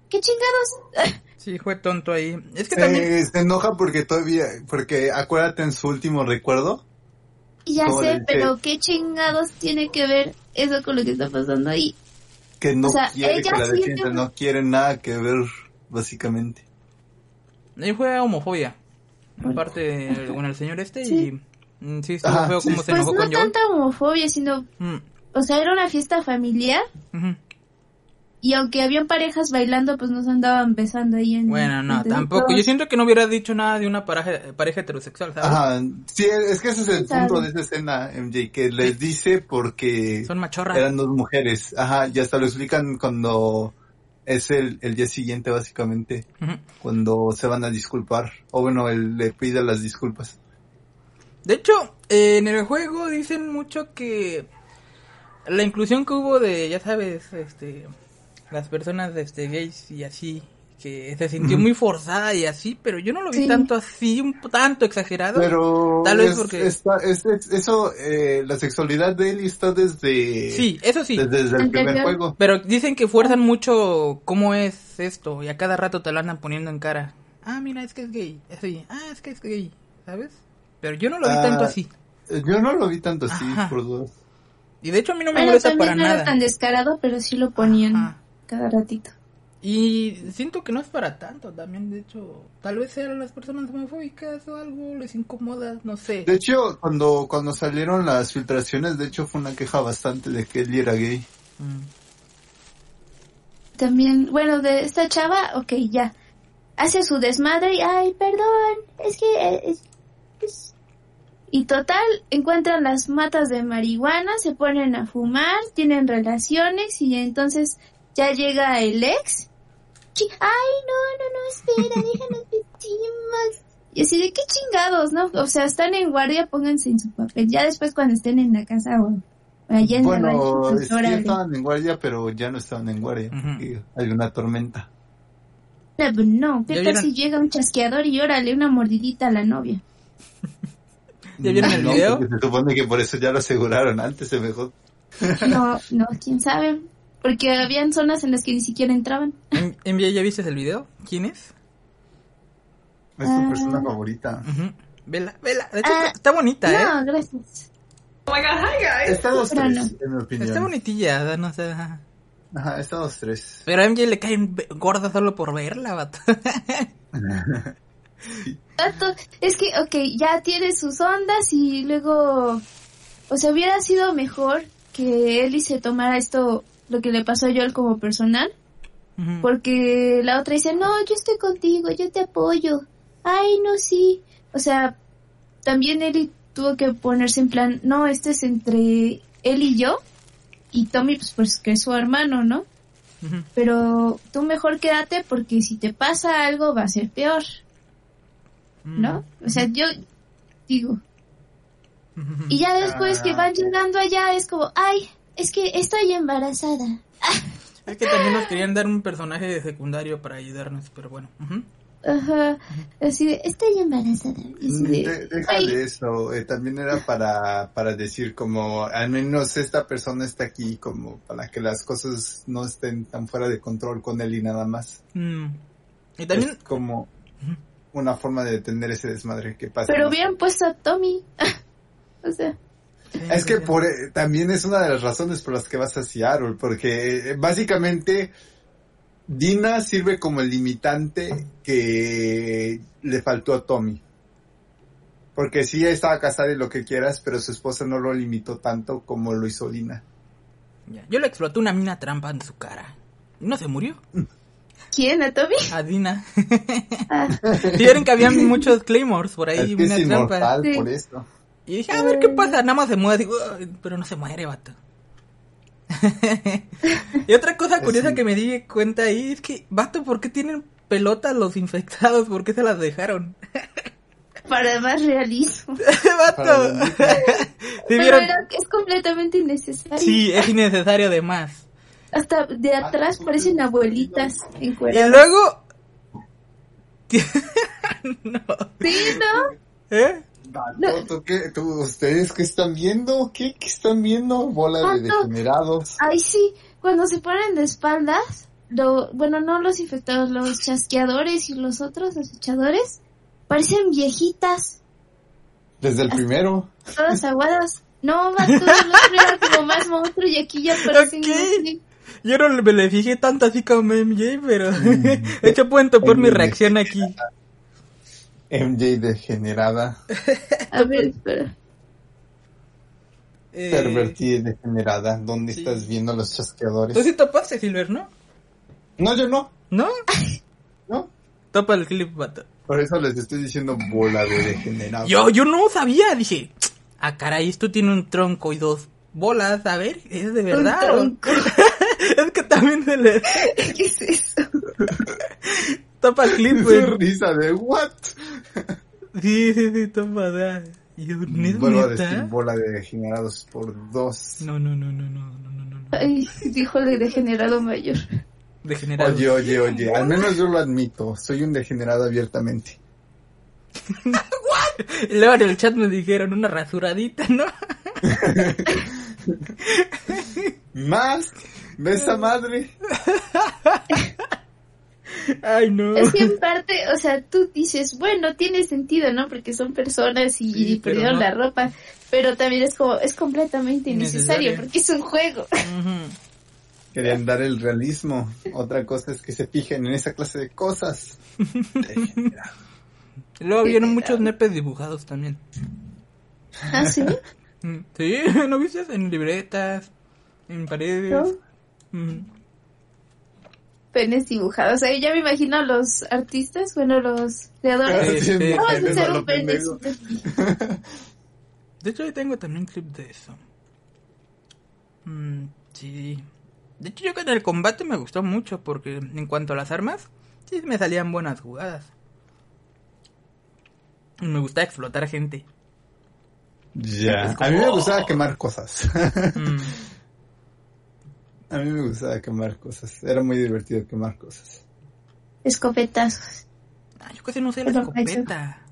¿Qué chingados? Sí, fue tonto ahí. Es que también... Se, se enoja porque todavía, porque acuérdate en su último recuerdo, Ya ¿Cómo le sé, pero ¿qué chingados tiene que ver eso con lo que está pasando ahí? que no O sea, quiere ella que la tiene- no quiere nada que ver, básicamente. Ahí fue homofobia. Bueno. Aparte de, bueno, el señor este Sí. y sí estuvo feo sí, como sí. se Pues enojó no con Joel. tanta homofobia, sino, Mm, o sea, era una fiesta familiar y aunque habían parejas bailando, pues no se andaban besando ahí en... Bueno, no, tampoco. todos. Yo siento que no hubiera dicho nada de una pareja, pareja heterosexual, ¿sabes? Ajá, sí, es que ese es el punto de esa escena, MJ, que les dice porque Son machorras. eran dos mujeres. Ajá, y hasta lo explican cuando es el, el día siguiente, básicamente, cuando se van a disculpar. O bueno, él le pide las disculpas. De hecho, eh, en el juego dicen mucho que la inclusión que hubo de, ya sabes, este, las personas este, gays y así, que se sintió muy forzada y así, pero yo no lo vi Sí. tanto así, un tanto exagerado. Pero Tal vez es- porque- está- es- es- eso, eh, la sexualidad de él está desde, Sí, eso sí. desde, desde el primer juego. Pero dicen que fuerzan mucho cómo es esto y a cada rato te lo andan poniendo en cara. Ah, mira, es que es gay. Así, ah, es que es gay, ¿sabes? Pero yo no lo vi Ah, tanto así. Eh, Yo no lo vi tanto así, Ajá. por dos. Y de hecho a mí no me Bueno, molesta también para no era nada. tan descarado, pero sí lo ponían Ajá. cada ratito. Y siento que no es para tanto también, de hecho, tal vez sean las personas homofóbicas o algo, les incomoda, no sé. De hecho, cuando, cuando salieron las filtraciones, de hecho fue una queja bastante de que él era gay. Mm. También, bueno, de esta chava, ok, ya. Hace su desmadre y, ay, perdón, es que... eh, es- es-". Y total, encuentran las matas de marihuana, se ponen a fumar, tienen relaciones y entonces ya llega el ex. Ay, no, no, no, espera, déjanos vestimos. Y así de qué chingados, ¿no? O sea, están en guardia, pónganse en su papel. Ya después cuando estén en la casa o allá en la Bueno, rancho, pues, sí órale. estaban en guardia, pero ya no estaban en guardia. Porque Hay una tormenta. No, pues no, ¿qué ¿Ya tal si llega un chasqueador y órale una mordidita a la novia? ¿Ya vieron el No, video? se supone que por eso ya lo aseguraron antes, se mejor. No, no, quién sabe. Porque habían zonas en las que ni siquiera entraban. En- Envía, ¿ya viste el video? ¿Quién es? Es tu Ah. persona favorita. Ujú. Vela, vela. De hecho, Ah, está, está bonita, ¿eh? No, gracias. Está dos Pero tres, no. en mi opinión. Está bonitilla, no sé. ajá. Está dos tres. Pero a MJ le caen gorda solo por verla, vato. Es que, ok, ya tiene sus ondas y luego, o sea, hubiera sido mejor que Ellie se tomara esto, lo que le pasó a Joel como personal, porque la otra dice, no, yo estoy contigo, yo te apoyo. Ay, no, sí. O sea, también Ellie tuvo que ponerse en plan, no, este es entre él y yo, y Tommy, pues, pues que es su hermano, ¿no? Pero tú mejor quédate porque si te pasa algo va a ser peor, ¿no? O sea, yo digo, y ya después Ah. que van llegando allá es como, ay, es que estoy embarazada. Es que también nos querían dar un personaje de secundario para ayudarnos, pero bueno. Ajá, así de, estoy embarazada. Así de, deja de eso, eh, también era para, para decir como, al menos esta persona está aquí como para que las cosas no estén tan fuera de control con él y nada más. Mm. Y también, Es como una forma de detener ese desmadre que pasa. Pero hubieran puesto a Tommy. o sea, Es que por, eh, también es una de las razones por las que vas a Seattle, porque eh, básicamente Dina sirve como el limitante que le faltó a Tommy. Porque sí estaba casada y lo que quieras, pero su esposa no lo limitó tanto como lo hizo Dina. Ya, Yo le exploté una mina trampa en su cara. Y no se murió. ¿quién? ¿A Tommy? A Dina. Ah, Vieron que habían muchos claymores por ahí, es que es minas trampas. inmortal Sí. por eso. Y dije, a ver qué pasa. Nada más se muere, digo, "Ay", pero no se muere, vato. y otra cosa curiosa Sí. que me di cuenta ahí es que, vato, ¿por qué tienen pelotas los infectados? ¿Por qué se las dejaron? para más realismo. vato. Para ¿Sí Pero vieron? era que es completamente innecesario. Sí, es innecesario además. Hasta de atrás parecen abuelitas Y encueradas. luego... no. Sí, ¿no? ¿Eh? Vato, ¿tú qué- tú- ¿Ustedes qué están viendo? ¿Qué, qué están viendo? Bola de degenerados. Ay, sí, cuando se ponen de espaldas, lo, bueno, no los infectados, los chasqueadores y los otros acechadores, parecen viejitas, Desde el primero. todas aguadas. No, el otro era como más monstruo y aquí ya parecen Ok. Yo no me le fijé tanto así como MJ, pero... de hecho pueden topar mi reacción aquí. MJ degenerada. A ver, espera. Eh, Pervertida y degenerada. ¿Dónde sí. estás viendo los chasqueadores? Tú sí topaste, Silver, ¿no? No, yo no. ¿No? No. Topa el clip, vato. Por eso les estoy diciendo bola de degenerados. Yo, yo no sabía, dije, ah, caray, esto tiene un tronco y dos bolas, a ver, ¿es de verdad? Un tronco. Es que también se le... ¿Qué es eso? Tapa clip, güey. risa de what? Sí, sí, sí, toma, da. Yo, Vuelvo a decir bola de degenerados por dos. No, no, no, no, no, no, no, no. Ay, dijo el degenerado mayor. Degenerado. Oye, oye, oye, al menos yo lo admito, soy un degenerado abiertamente. ¿What? Luego en el chat me dijeron una rasuradita, ¿no? Más ¿Ves esa madre? Ay, no. Es que en parte, o sea, tú dices, bueno, tiene sentido, ¿no? Porque son personas y Sí, perdieron no. la ropa. Pero también es como, es completamente innecesario porque es un juego. Querían dar el realismo. Otra cosa es que se fijen en esa clase de cosas. Luego vieron muchos nepes dibujados también. ¿Ah, sí? Mm, Sí, ¿no viste? En libretas, en paredes. ¿No? Penes dibujados. O sea, ya me imagino a los artistas, bueno, los creadores. Sí, sí. Vamos a hacer un pene. De hecho, yo tengo también clip de eso. Mm, sí. De hecho, yo con el combate me gustó mucho porque en cuanto a las armas, sí me salían buenas jugadas. Y me gustaba explotar gente. Ya. A mí me gustaba quemar cosas. Mm, A mí me gustaba quemar cosas. Era muy divertido quemar cosas. Escopetazos. ah, yo casi no sé la escopeta.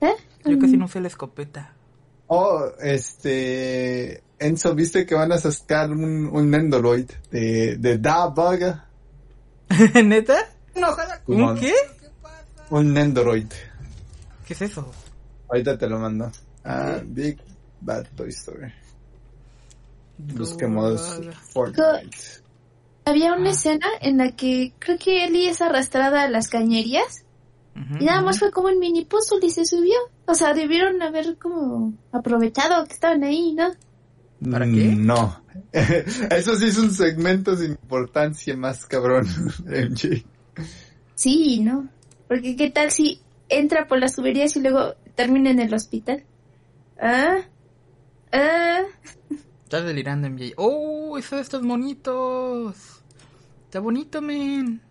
¿Eh? Yo casi no sé la escopeta. Oh, este... Enzo, ¿viste que van a sacar un, un Nendoroid de, de Da Bug? ¿Neta? ¿Un Simón. qué? Un Nendoroid. ¿Qué es eso? Ahorita te lo mando. Ah, Big Bad Toy Story. Busquemos Fortnite. Había una escena en la que creo que Ellie es arrastrada a las cañerías y nada más fue como un mini puzzle y se subió. O sea, debieron haber como aprovechado que estaban ahí, ¿no? ¿Para qué? No. Eso sí es un segmento sin importancia más cabrón, MJ. Sí, ¿no? Porque qué tal si entra por las tuberías y luego termina en el hospital. Ah, ah, Estás delirando, MJ. ¡Oh! Eso de estos monitos. Está bonito, men.